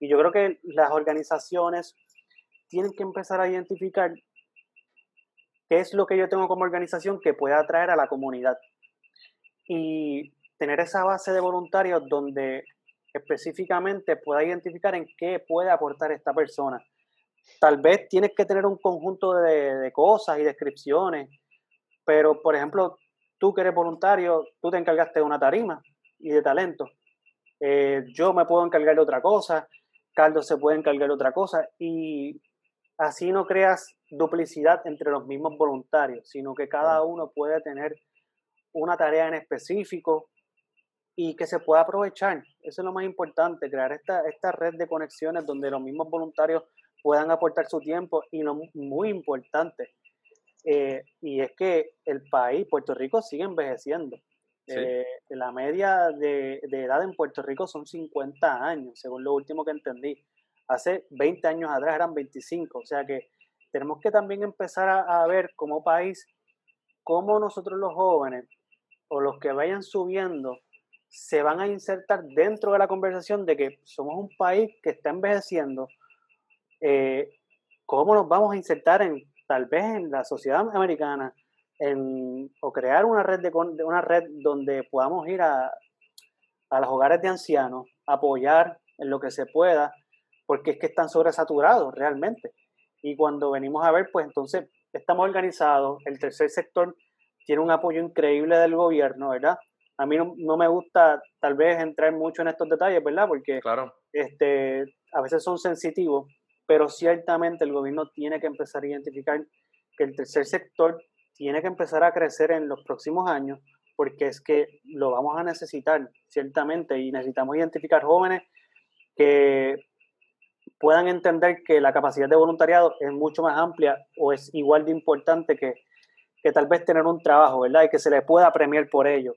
y yo creo que las organizaciones tienen que empezar a identificar qué es lo que yo tengo como organización que pueda atraer a la comunidad. Y tener esa base de voluntarios donde específicamente pueda identificar en qué puede aportar esta persona tal vez tienes que tener un conjunto de, cosas y descripciones, pero por ejemplo, tú que eres voluntario, tú te encargaste de una tarima y de talento. Eh, yo me puedo encargar de otra cosa, Carlos se puede encargar de otra cosa y así no creas duplicidad entre los mismos voluntarios, sino que cada uno puede tener una tarea en específico y que se pueda aprovechar. Eso es lo más importante, crear esta, esta red de conexiones donde los mismos voluntarios puedan aportar su tiempo y lo muy importante, eh, y es que el país, Puerto Rico, sigue envejeciendo. Eh, la media de, edad en Puerto Rico son 50 años, según lo último que entendí. Hace 20 años atrás eran 25, o sea que tenemos que también empezar a, a ver como país cómo nosotros los jóvenes o los que vayan subiendo se van a insertar dentro de la conversación de que somos un país que está envejeciendo, eh, cómo nos vamos a insertar en tal vez en la sociedad americana en, o crear una red de una red donde podamos ir a, a los hogares de ancianos, apoyar en lo que se pueda, porque es que están sobresaturados realmente. Y cuando venimos a ver, pues entonces estamos organizados, el tercer sector tiene un apoyo increíble del gobierno, ¿verdad? A mí no, no, me gusta tal vez entrar mucho en estos detalles, ¿verdad? Porque claro. este, a veces son sensitivos, pero ciertamente el gobierno tiene que empezar a identificar que el tercer sector tiene que empezar a crecer en los próximos años, porque es que lo vamos a necesitar, ciertamente, y necesitamos identificar jóvenes que puedan entender que la capacidad de voluntariado es mucho más amplia o es igual de importante que, que tal vez tener un trabajo, ¿verdad? Y que se le pueda premiar por ello.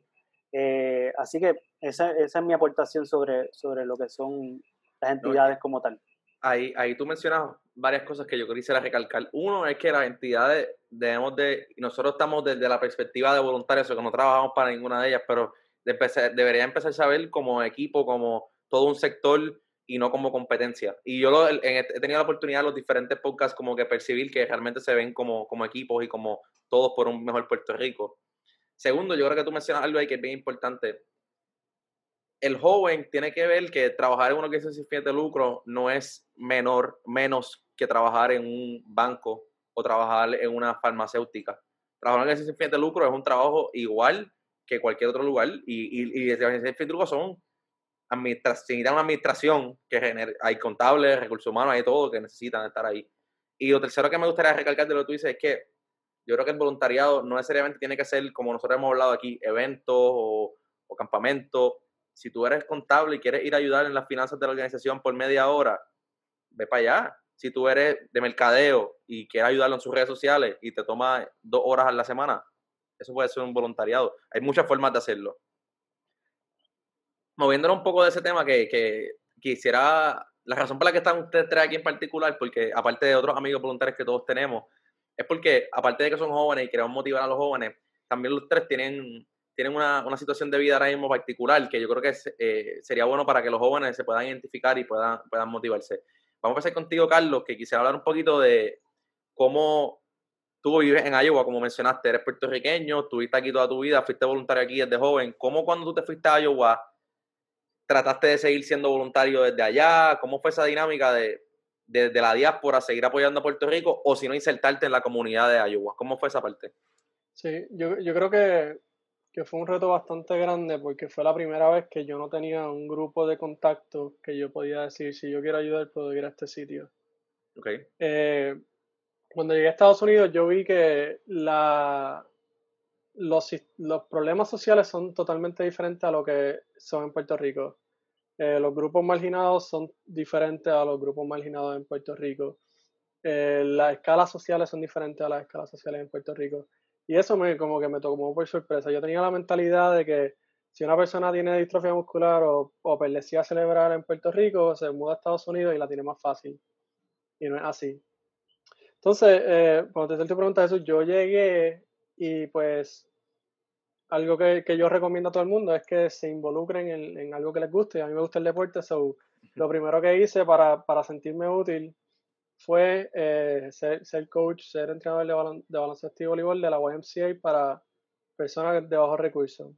Eh, así que esa, esa, es mi aportación sobre, sobre lo que son las entidades como tal ahí, ahí tú mencionas varias cosas que yo quisiera recalcar. Uno es que las entidades debemos de, nosotros estamos desde la perspectiva de voluntarios, o que no trabajamos para ninguna de ellas, pero debería empezar a saber como equipo, como todo un sector y no como competencia. Y yo he tenido la oportunidad en los diferentes podcasts como que percibir que realmente se ven como, como equipos y como todos por un mejor Puerto Rico. Segundo, yo creo que tú mencionas algo ahí que es bien importante el joven tiene que ver que trabajar en una organización sin fines de lucro no es menor, menos que trabajar en un banco o trabajar en una farmacéutica. Trabajar en una organización sin fines de lucro es un trabajo igual que cualquier otro lugar y, y, y las organizaciones sin fines de lucro son necesitan una administración que hay contables, recursos humanos, hay todo que necesitan estar ahí. Y lo tercero que me gustaría recalcar de lo que tú dices es que yo creo que el voluntariado no necesariamente tiene que ser, como nosotros hemos hablado aquí, eventos o, o campamentos. Si tú eres contable y quieres ir a ayudar en las finanzas de la organización por media hora, ve para allá. Si tú eres de mercadeo y quieres ayudarlo en sus redes sociales y te toma dos horas a la semana, eso puede ser un voluntariado. Hay muchas formas de hacerlo. Moviéndonos un poco de ese tema que, que quisiera, la razón por la que están ustedes tres aquí en particular, porque aparte de otros amigos voluntarios que todos tenemos, es porque aparte de que son jóvenes y queremos motivar a los jóvenes, también los tres tienen, tienen una, una situación de vida ahora mismo particular que yo creo que eh, sería bueno para que los jóvenes se puedan identificar y puedan, puedan motivarse. Vamos a empezar contigo, Carlos, que quisiera hablar un poquito de cómo tú vives en Iowa, como mencionaste, eres puertorriqueño, estuviste aquí toda tu vida, fuiste voluntario aquí desde joven. ¿Cómo cuando tú te fuiste a Iowa trataste de seguir siendo voluntario desde allá? ¿Cómo fue esa dinámica de, de, la diáspora seguir apoyando a Puerto Rico o si no insertarte en la comunidad de Iowa? ¿Cómo fue esa parte? Sí, yo, yo creo que, que, fue un reto bastante grande porque fue la primera vez que yo no tenía un grupo de contacto que yo podía decir, si yo quiero ayudar, puedo ir a este sitio. Okay. Eh, cuando llegué a Estados Unidos yo vi que la, los, los problemas sociales son totalmente diferentes a lo que son en Puerto Rico. Eh, los grupos marginados son diferentes a los grupos marginados en Puerto Rico. Eh, las escalas sociales son diferentes a las escalas sociales en Puerto Rico. Y eso me como que me tomó por sorpresa. Yo tenía la mentalidad de que si una persona tiene distrofia muscular o, o a celebrar en Puerto Rico, se muda a Estados Unidos y la tiene más fácil. Y no es así. Entonces, eh, cuando te tu pregunta eso, yo llegué y pues algo que, que, yo recomiendo a todo el mundo es que se involucren en, en, algo que les guste. A mí me gusta el deporte, so lo primero que hice para, para sentirme útil fue eh, ser, ser, coach, ser entrenador de, balon, de, baloncesto y voleibol de la YMCA para personas de bajos recursos.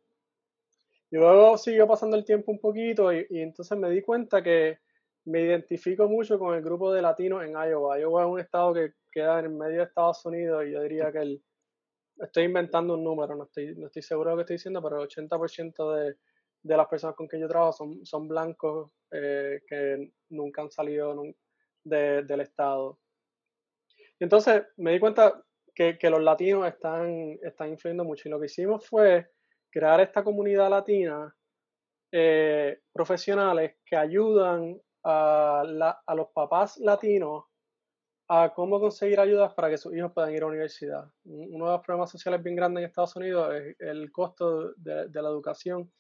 Y luego siguió pasando el tiempo un poquito y, y, entonces me di cuenta que me identifico mucho con el grupo de latinos en Iowa. Iowa es un estado que queda en medio de Estados Unidos y yo diría que el estoy inventando un número, no estoy, seguro de lo que estoy diciendo, pero el 80% de, de las personas con que yo trabajo son, blancos eh, que nunca han salido de, del Estado. Y entonces me di cuenta que, los latinos están, influyendo mucho y lo que hicimos fue crear esta comunidad latina eh, profesionales que ayudan a, a los papás latinos a cómo conseguir ayudas para que sus hijos puedan ir a la universidad. Uno de los problemas sociales bien grandes en Estados Unidos es el costo de, la educación.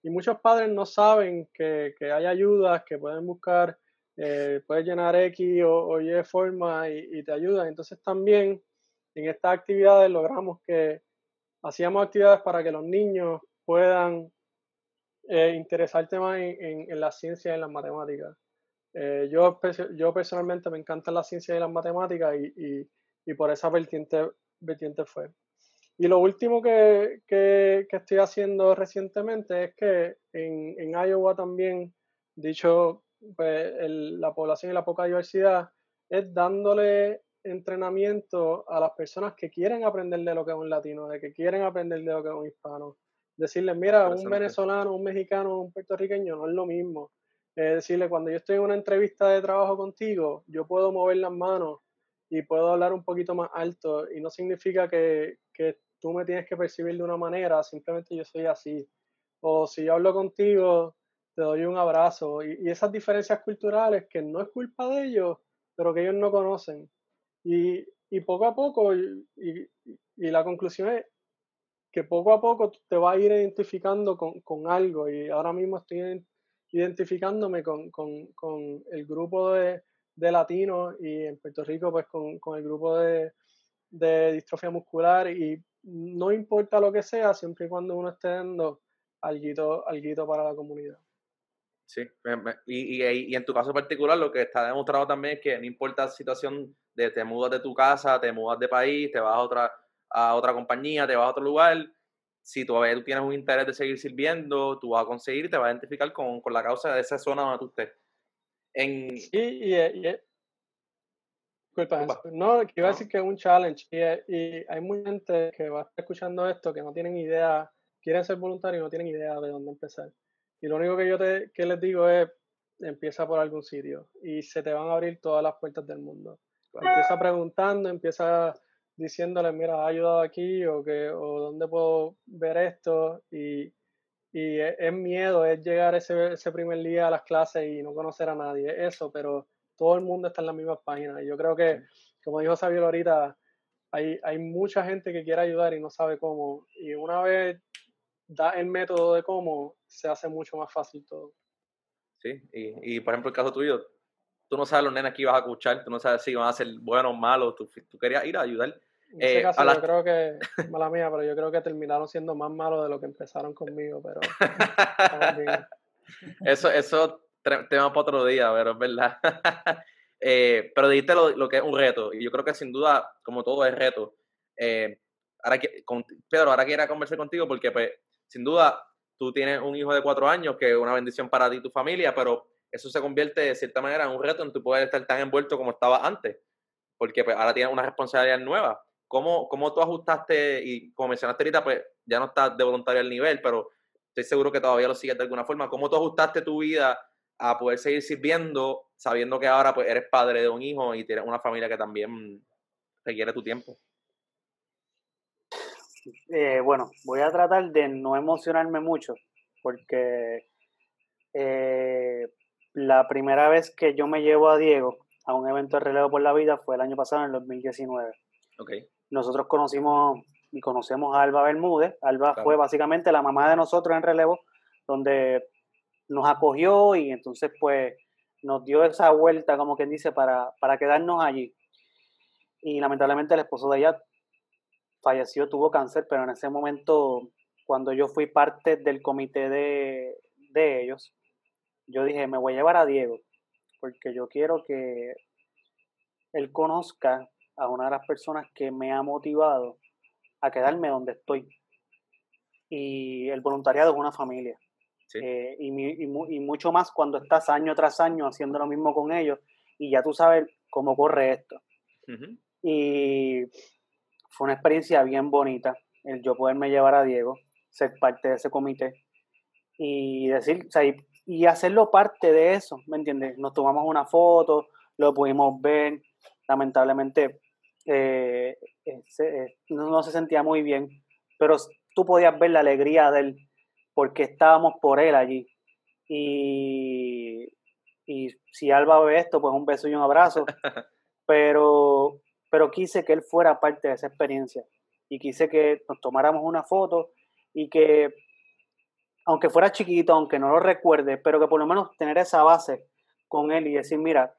Y muchos padres no saben que, que hay ayudas que pueden buscar, eh, puedes llenar X o, Y forma y, y, te ayudan. Entonces también en estas actividades logramos que hacíamos actividades para que los niños puedan eh, interesarse más en, en, en la ciencia y en las matemáticas. Eh, yo, yo personalmente me encantan la ciencia y las matemáticas y, y, y, por esa vertiente, vertiente fue. Y lo último que, que, que estoy haciendo recientemente es que en, en Iowa también, dicho pues, el, la población y la poca diversidad, es dándole entrenamiento a las personas que quieren aprender de lo que es un latino, de que quieren aprender de lo que es un hispano. Decirles, mira, un venezolano, un mexicano, un puertorriqueño no es lo mismo es decirle, cuando yo estoy en una entrevista de trabajo contigo, yo puedo mover las manos y puedo hablar un poquito más alto y no significa que, que tú me tienes que percibir de una manera, simplemente yo soy así. O si yo hablo contigo, te doy un abrazo. Y, y esas diferencias culturales que no es culpa de ellos, pero que ellos no conocen. Y, y poco a poco, y, y, la conclusión es que poco a poco te vas a ir identificando con, con algo. Y ahora mismo estoy identificándome con, con, con el grupo de, de, latinos y en Puerto Rico pues con, con el grupo de, de, distrofia muscular y no importa lo que sea, siempre y cuando uno esté dando algo, algo para la comunidad. Sí, y, y, y, en tu caso particular lo que está demostrado también es que no importa la situación de te mudas de tu casa, te mudas de país, te vas a otra, a otra compañía, te vas a otro lugar, si todavía tú tienes un interés de seguir sirviendo, tú vas a conseguir, te vas a identificar con, con la causa de esa zona donde tú estés. En... Sí, y, y, disculpa, no, que iba a decir que es un challenge y, y, hay mucha gente que va a estar escuchando esto que no tienen idea, quieren ser voluntarios y no tienen idea de dónde empezar. Y lo único que yo te, que les digo es, empieza por algún sitio y se te van a abrir todas las puertas del mundo. Empieza preguntando, empieza diciéndole, mira, ha ayudado aquí o, que, o dónde puedo ver esto. Y, y es, miedo, es llegar ese, ese primer día a las clases y no conocer a nadie, eso, pero todo el mundo está en la misma página. Y yo creo que, como dijo Xavier ahorita, hay, hay mucha gente que quiere ayudar y no sabe cómo. Y una vez da el método de cómo, se hace mucho más fácil todo. Sí, y, y por ejemplo, el caso tuyo, tú no sabes los nenes que ibas a escuchar, tú no sabes si van a ser buenos o malos, tú, tú querías ir a ayudar. En ese eh, caso, yo creo que, mala mía, pero yo creo que terminaron siendo más malos de lo que empezaron conmigo, pero. eso, eso tema para otro día, pero es verdad. eh, pero dijiste lo, lo, que es un reto, y yo creo que sin duda, como todo es reto, eh, ahora que, con, Pedro, ahora quiero conversar contigo porque, pues, sin duda, tú tienes un hijo de cuatro años, que es una bendición para ti y tu familia, pero eso se convierte de cierta manera en un reto en tu poder estar tan envuelto como estaba antes, porque pues, ahora tienes una responsabilidad nueva. ¿Cómo, ¿Cómo tú ajustaste y como mencionaste ahorita, pues ya no estás de voluntario al nivel, pero estoy seguro que todavía lo sigues de alguna forma? ¿Cómo tú ajustaste tu vida a poder seguir sirviendo sabiendo que ahora pues eres padre de un hijo y tienes una familia que también requiere tu tiempo? Eh, bueno, voy a tratar de no emocionarme mucho porque eh, la primera vez que yo me llevo a Diego a un evento de relevo por la vida fue el año pasado, en el 2019. Okay. Nosotros conocimos y conocemos a Alba Bermúdez. Alba fue básicamente la mamá de nosotros en relevo, donde nos acogió y entonces pues nos dio esa vuelta, como quien dice, para, para quedarnos allí. Y lamentablemente el esposo de ella falleció, tuvo cáncer, pero en ese momento, cuando yo fui parte del comité de, de ellos, yo dije, me voy a llevar a Diego, porque yo quiero que él conozca a una de las personas que me ha motivado a quedarme donde estoy. Y el voluntariado es una familia. Eh, y, y, mucho más cuando estás año tras año haciendo lo mismo con ellos y ya tú sabes cómo corre esto. Y fue una experiencia bien bonita el yo poderme llevar a Diego, ser parte de ese comité y decir, o sea, y hacerlo parte de eso, ¿me entiendes? Nos tomamos una foto, lo pudimos ver, lamentablemente eh, eh, eh, no, se sentía muy bien, pero tú podías ver la alegría de él porque estábamos por él allí. Y, y si Alba ve esto, pues un beso y un abrazo, pero, pero quise que él fuera parte de esa experiencia y quise que nos tomáramos una foto y que aunque fuera chiquito, aunque no lo recuerde, pero que por lo menos tener esa base con él y decir, mira,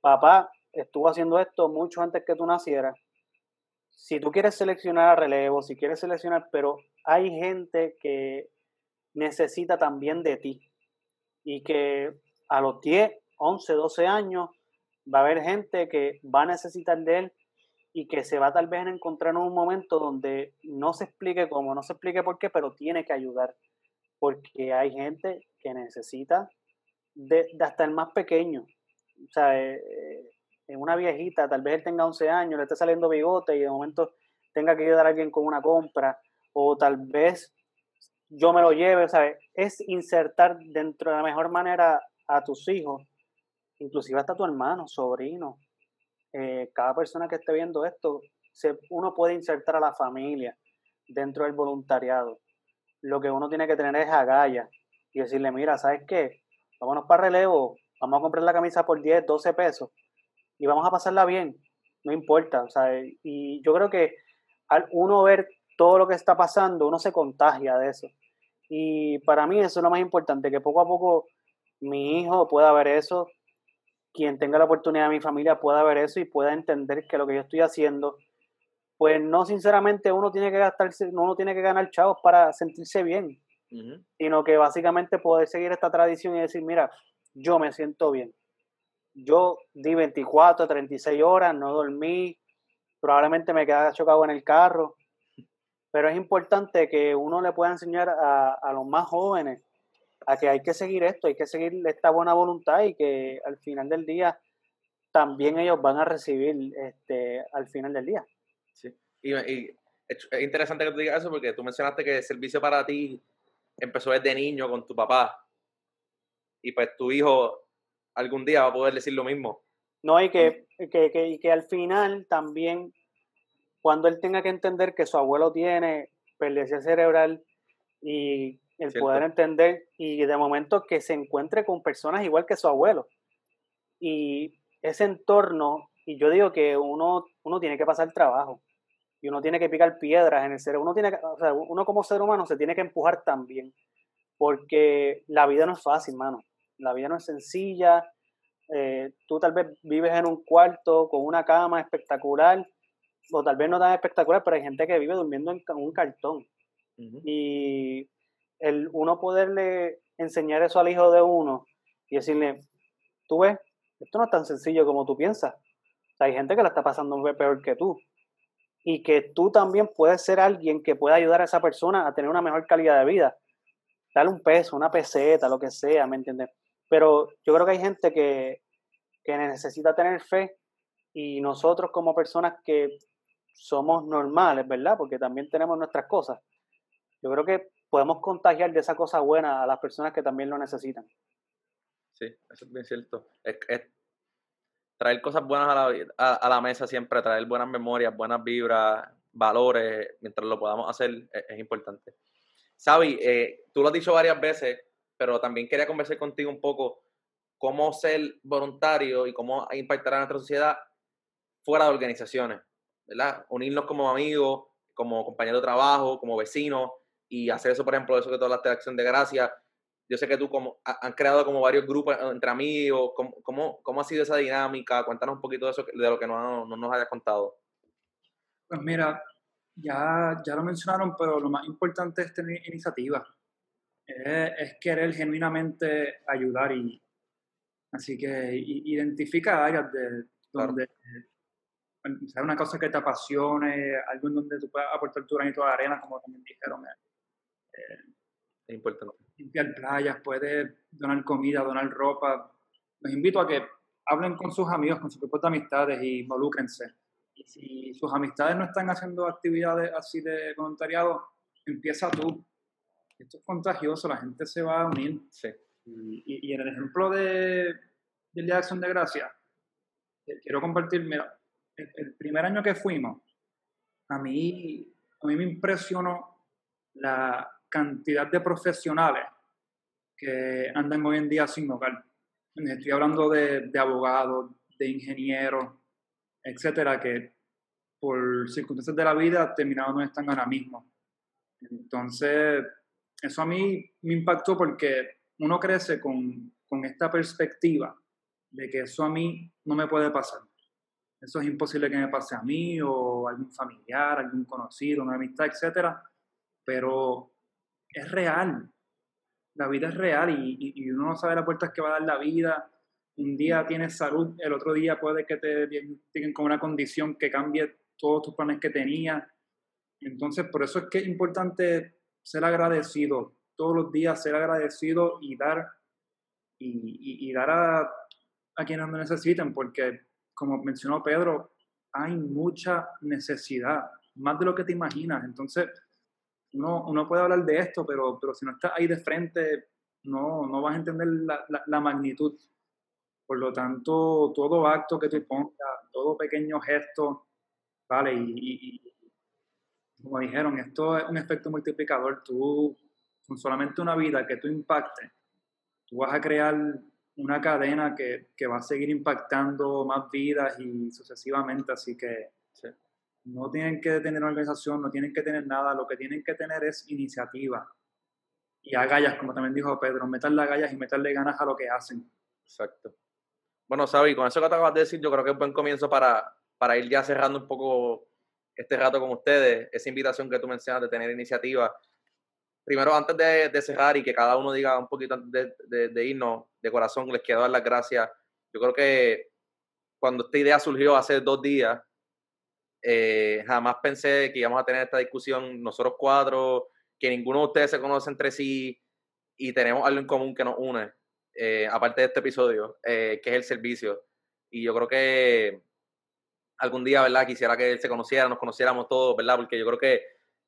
papá estuvo haciendo esto mucho antes que tú nacieras. Si tú quieres seleccionar a relevo, si quieres seleccionar, pero hay gente que necesita también de ti y que a los 10, 11, 12 años va a haber gente que va a necesitar de él y que se va tal vez a encontrar en un momento donde no se explique cómo, no se explique por qué, pero tiene que ayudar porque hay gente que necesita de, hasta el más pequeño. O sea, eh, eh, en una viejita, tal vez él tenga 11 años, le esté saliendo bigote y de momento tenga que ayudar a alguien con una compra, o tal vez yo me lo lleve, ¿sabes? Es insertar dentro de la mejor manera a tus hijos, inclusive hasta tu hermano, sobrino. Eh, cada persona que esté viendo esto, uno puede insertar a la familia dentro del voluntariado lo que uno tiene que tener es agallas y decirle, mira, ¿sabes qué? Vámonos para relevo, vamos a comprar la camisa por 10, 12 pesos y vamos a pasarla bien, no importa, sea, y yo creo que al uno ver todo lo que está pasando, uno se contagia de eso. Y para mí eso es lo más importante, que poco a poco mi hijo pueda ver eso, quien tenga la oportunidad de mi familia pueda ver eso y pueda entender que lo que yo estoy haciendo pues no sinceramente uno tiene que gastarse, uno tiene que ganar chavos para sentirse bien, sino que básicamente poder seguir esta tradición y decir, mira, yo me siento bien. Yo di 24, 36 horas, no dormí, probablemente me quedaba chocado en el carro, pero es importante que uno le pueda enseñar a, a los más jóvenes a que hay que seguir esto, hay que seguir esta buena voluntad y que al final del día también ellos van a recibir este, al final del día. Sí. Y, es interesante que tú digas eso porque tú mencionaste que el servicio para ti empezó desde niño con tu papá. y pues tu hijo algún día va a poder decir lo mismo. No, y que, que, que, y que al final también, cuando él tenga que entender que su abuelo tiene pérdida cerebral y el Cierto. poder entender y de momento que se encuentre con personas igual que su abuelo. Y ese entorno, y yo digo que uno, uno tiene que pasar trabajo y uno tiene que picar piedras en el cerebro. Uno, tiene que, o sea, uno como ser humano se tiene que empujar también, porque la vida no es fácil, mano. La vida no es sencilla. Eh, tú tal vez vives en un cuarto con una cama espectacular, o tal vez no tan espectacular, pero hay gente que vive durmiendo en un cartón. Y el uno poderle enseñar eso al hijo de uno y decirle, tú ves, esto no es tan sencillo como tú piensas. Hay gente que la está pasando pe- peor que tú. Y que tú también puedes ser alguien que pueda ayudar a esa persona a tener una mejor calidad de vida. Darle un peso, una peseta, lo que sea, ¿me entiendes? Pero yo creo que hay gente que, que necesita tener fe y nosotros como personas que somos normales, ¿verdad? Porque también tenemos nuestras cosas. Yo creo que podemos contagiar de esa cosa buena a las personas que también lo necesitan. Sí, eso es bien cierto. Traer cosas buenas a la, vi- a, a la mesa siempre, traer buenas memorias, buenas vibras, valores, mientras lo podamos hacer, es, es importante. Sabi, eh, tú lo has dicho varias veces, pero también quería conversar contigo un poco cómo ser voluntario y cómo impactar a nuestra sociedad fuera de organizaciones, ¿verdad? Unirnos como amigos, como compañeros de trabajo, como vecinos y hacer eso, por ejemplo, eso que hablaste de acción de gracia, yo sé que tú como, ha- han creado como varios grupos entre amigos. ¿Cómo, cómo, cómo ha sido esa dinámica? Cuéntanos un poquito de eso, de lo que no, no nos hayas contado. Pues mira, ya, ya lo mencionaron, pero lo más importante es tener iniciativa. Es, es querer genuinamente ayudar y así que identifica áreas de Claro. donde bueno, o sea, una cosa que te apasione, algo en donde tú puedas aportar tu granito de arena, como también dijeron, eh, Es importante. limpiar playas, puedes donar comida, donar ropa. Los invito a que hablen con sus amigos, con sus grupos de amistades y involúcrense. Y si sus amistades no están haciendo actividades así de voluntariado, empieza tú. Esto es contagioso, la gente se va a unir. Sí. Y, y- y en el ejemplo de, del Día de Acción de Gracia, eh, quiero compartir, mira, el, el primer año que fuimos, a mí, a mí me impresionó la cantidad de profesionales que andan hoy en día sin hogar. Estoy hablando de, de abogados, de ingenieros, etcétera, que por circunstancias de la vida terminaron donde están ahora mismo. Entonces, eso a mí me impactó porque uno crece con, con esta perspectiva de que eso a mí no me puede pasar. Eso es imposible que me pase a mí o a algún familiar, algún conocido, una amistad, etcétera. Pero es real. La vida es real y, y- y uno no sabe las puertas que va a dar la vida. Un día tienes salud, el otro día puede que te diagnostiquen con una condición que cambie todos tus planes que tenías. Entonces, por eso es que es importante ser agradecido, todos los días ser agradecido y dar, y, y- y dar a, a quienes lo necesiten, porque como mencionó Pedro, hay mucha necesidad, más de lo que te imaginas. Entonces, uno, uno puede hablar de esto, pero, pero si no estás ahí de frente, no, no vas a entender la, la- la magnitud. Por lo tanto, todo acto que tú pongas, todo pequeño gesto, vale, y, y- y como dijeron, esto es un efecto multiplicador. Tú, con solamente una vida que tú impactes, tú vas a crear una cadena que, que va a seguir impactando más vidas y sucesivamente. Así que Sí. No tienen que tener organización, no tienen que tener nada, lo que tienen que tener es iniciativa. Y agallas, como también dijo Pedro, meterle agallas y meterle ganas a lo que hacen. Exacto. Bueno, Sabi, con eso que te acabas de decir, yo creo que es buen comienzo para, para ir ya cerrando un poco este rato con ustedes, esa invitación que tú mencionas de tener iniciativa. Primero, antes de, de cerrar y que cada uno diga un poquito de, de- de de corazón, les quiero dar las gracias. Yo creo que cuando esta idea surgió hace dos días, eh, jamás pensé que íbamos a tener esta discusión nosotros cuatro, que ninguno de ustedes se conoce entre sí y tenemos algo en común que nos une, eh, aparte de este episodio, eh, que es el servicio. Y yo creo que algún día, ¿verdad? Quisiera que él se conociera, nos conociéramos todos, ¿verdad? Porque yo creo que,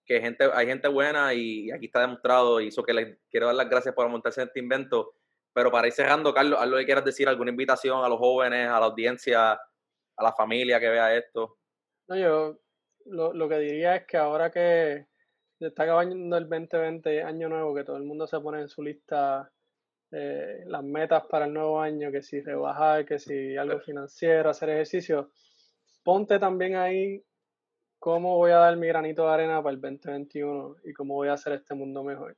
que gente, hay gente buena y aquí está demostrado y eso que les quiero dar las gracias por montarse en este invento. Pero para ir cerrando, Carlos, algo que quieras decir, alguna invitación a los jóvenes, a la audiencia, a la familia que vea esto. No, yo lo, lo que diría es que ahora que está acabando el 2020, año nuevo, que todo el mundo se pone en su lista eh, las metas para el nuevo año, que si rebajar, que si algo financiero, hacer ejercicio, ponte también ahí cómo voy a dar mi granito de arena para el 2021 y cómo voy a hacer este mundo mejor.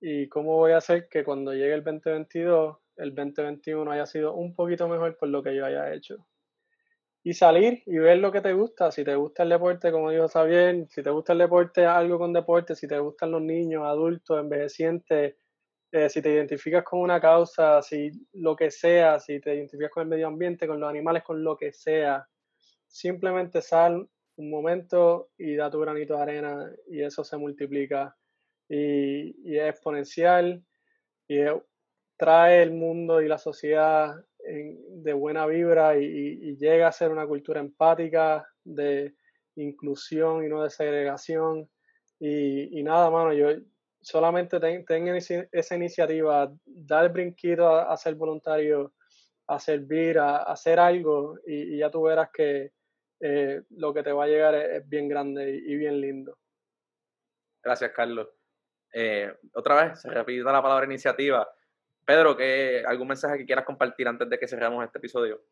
Y cómo voy a hacer que cuando llegue el 2022, el 2021 haya sido un poquito mejor por lo que yo haya hecho. Y salir y ver lo que te gusta. Si te gusta el deporte, como dijo Xavier, si te gusta el deporte, algo con deporte, si te gustan los niños, adultos, envejecientes, eh, si te identificas con una causa, si lo que sea, si te identificas con el medio ambiente, con los animales, con lo que sea, simplemente sal un momento y da tu granito de arena y eso se multiplica y, es exponencial y trae el mundo y la sociedad de buena vibra y, llega a ser una cultura empática de inclusión y no de segregación y, nada, mano, yo solamente tengo esa iniciativa, dar el brinquito a, ser voluntario, a servir, a, a hacer algo y, ya tú verás que eh, lo que te va a llegar es, bien grande y, bien lindo. Gracias, Carlos. Eh, otra vez, se repite la palabra iniciativa. Pedro, ¿qué, ¿algún mensaje que quieras compartir antes de que cerremos este episodio?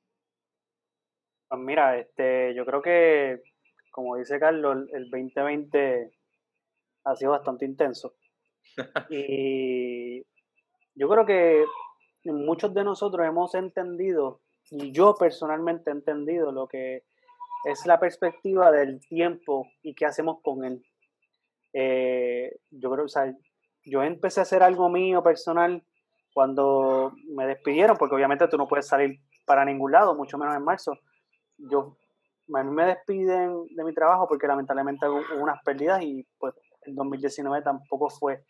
Pues mira, este, yo creo que, como dice Carlos, el 2020 ha sido bastante intenso. y yo creo que muchos de nosotros hemos entendido, y yo personalmente he entendido lo que es la perspectiva del tiempo y qué hacemos con él. Eh, yo creo, o sea, yo empecé a hacer algo mío personal cuando me despidieron, porque obviamente tú no puedes salir para ningún lado, mucho menos en marzo. Yo, a me despiden de mi trabajo porque lamentablemente hubo unas pérdidas y pues el 2019 tampoco fue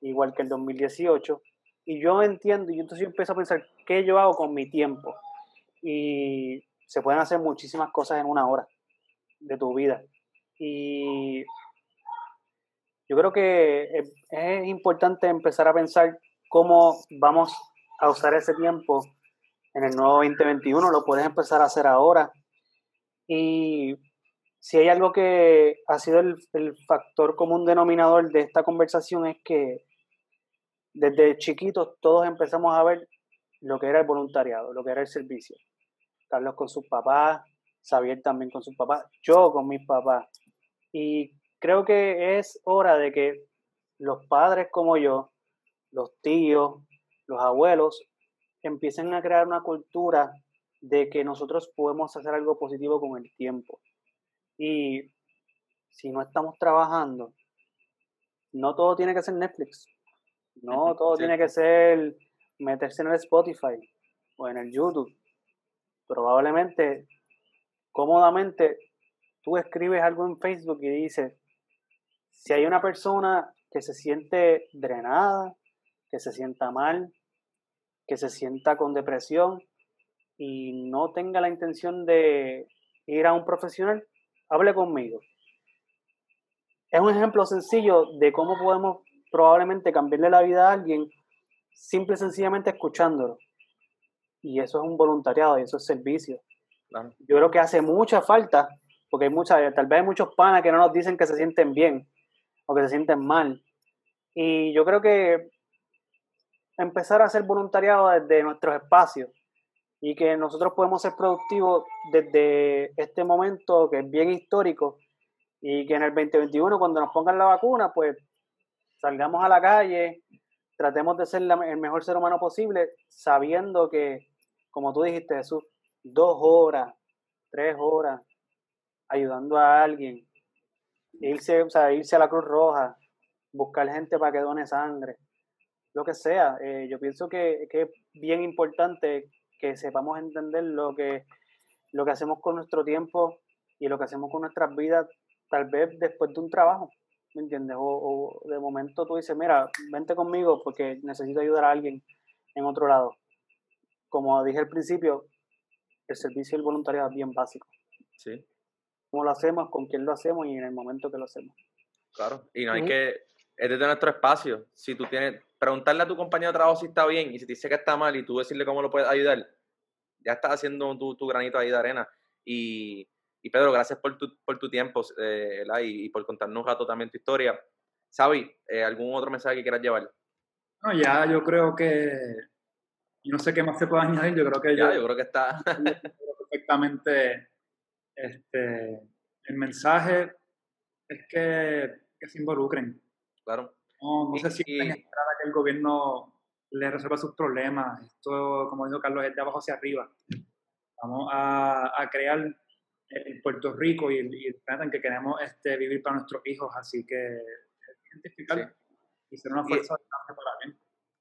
igual que el 2018. Y yo entiendo, y entonces yo empiezo a pensar, ¿qué yo hago con mi tiempo? Y se pueden hacer muchísimas cosas en una hora de tu vida. Y yo creo que es importante empezar a pensar cómo vamos a usar ese tiempo en el nuevo 2021. Lo puedes empezar a hacer ahora. Y si hay algo que ha sido el, el factor común denominador de esta conversación es que desde chiquitos todos empezamos a ver lo que era el voluntariado, lo que era el servicio. Carlos con sus papás, Xavier también con sus papás, yo con mis papás. Y creo que es hora de que los padres como yo, los tíos, los abuelos, empiecen a crear una cultura de que nosotros podemos hacer algo positivo con el tiempo. Y si no estamos trabajando, no todo tiene que ser Netflix, no todo tiene que ser meterse en el Spotify o en el YouTube. Probablemente, cómodamente, tú escribes algo en Facebook y dices, si hay una persona que se siente drenada, que se sienta mal, que se sienta con depresión y no tenga la intención de ir a un profesional, hable conmigo. Es un ejemplo sencillo de cómo podemos probablemente cambiarle la vida a alguien simple y sencillamente escuchándolo y eso es un voluntariado y eso es servicio. Yo creo que hace mucha falta, porque hay muchas, tal vez hay muchos panas que no nos dicen que se sienten bien o que se sienten mal. Y yo creo que empezar a hacer voluntariado desde nuestros espacios y que nosotros podemos ser productivos desde este momento que es bien histórico y que en el 2021 cuando nos pongan la vacuna pues salgamos a la calle, tratemos de ser el mejor ser humano posible sabiendo que como tú dijiste, Jesús, dos horas, tres horas ayudando a alguien, irse, o sea, irse a la Cruz Roja, buscar gente para que done sangre, lo que sea. Eh, yo pienso que, es bien importante que sepamos entender lo que, lo que hacemos con nuestro tiempo y lo que hacemos con nuestras vidas, tal vez después de un trabajo, ¿me entiendes? O, o de momento tú dices, mira, vente conmigo porque necesito ayudar a alguien en otro lado como dije al principio, el servicio y el voluntariado es bien básico. Sí. ¿Cómo lo hacemos? ¿Con quién lo hacemos? Y en el momento que lo hacemos. Claro. Y no hay que, es desde nuestro espacio. Si tú tienes, preguntarle a tu compañero de trabajo si está bien y si te dice que está mal y tú decirle cómo lo puedes ayudar, ya estás haciendo tu, tu granito ahí de arena. Y, y Pedro, gracias por tu, por tu tiempo eh, y, y, por contarnos un rato también tu historia. Sabi, eh, ¿algún otro mensaje que quieras llevar? No, ya yo creo que, no sé qué más se puede añadir, yo creo que ya, yo, creo que está perfectamente este, el mensaje es que, que se involucren. Claro. No, no sienten esperar a que el gobierno le resuelva sus problemas. Esto, como dijo Carlos, es de abajo hacia arriba. Vamos a, a crear el Puerto Rico y el, y en que queremos este, vivir para nuestros hijos. Así que identificar y ser una fuerza de cambio para bien.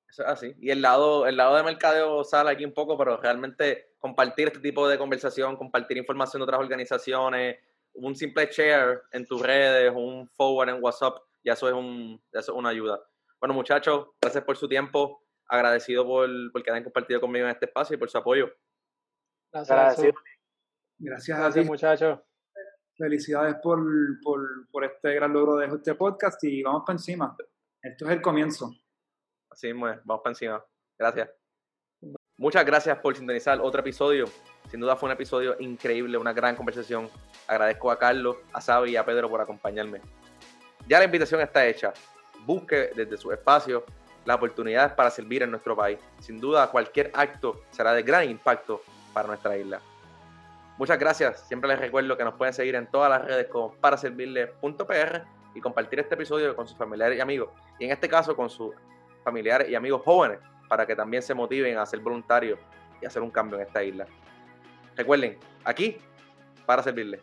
Eso es así. Y el lado, el lado de mercadeo sale aquí un poco, pero realmente compartir este tipo de conversación, compartir información de otras organizaciones, un simple share en tus redes, un forward en WhatsApp, ya eso es, un, eso es una ayuda. Bueno, muchachos, gracias por su tiempo. Agradecido por, por que hayan compartido conmigo en este espacio y por su apoyo. Gracias. Gracias, a ti, muchachos. Felicidades por, por, por, este gran logro de este podcast y vamos para encima. Esto es el comienzo. Así es, vamos para encima. Gracias. Muchas gracias por sintonizar otro episodio. Sin duda fue un episodio increíble, una gran conversación. Agradezco a Carlos, a Sabi y a Pedro por acompañarme. Ya la invitación está hecha. Busque desde su espacio las oportunidades para servir en nuestro país. Sin duda, cualquier acto será de gran impacto para nuestra isla. Muchas gracias. Siempre les recuerdo que nos pueden seguir en todas las redes como paraservirle.pr y compartir este episodio con sus familiares y amigos. Y en este caso con sus familiares y amigos jóvenes para que también se motiven a ser voluntarios y hacer un cambio en esta isla. Recuerden, aquí para servirles.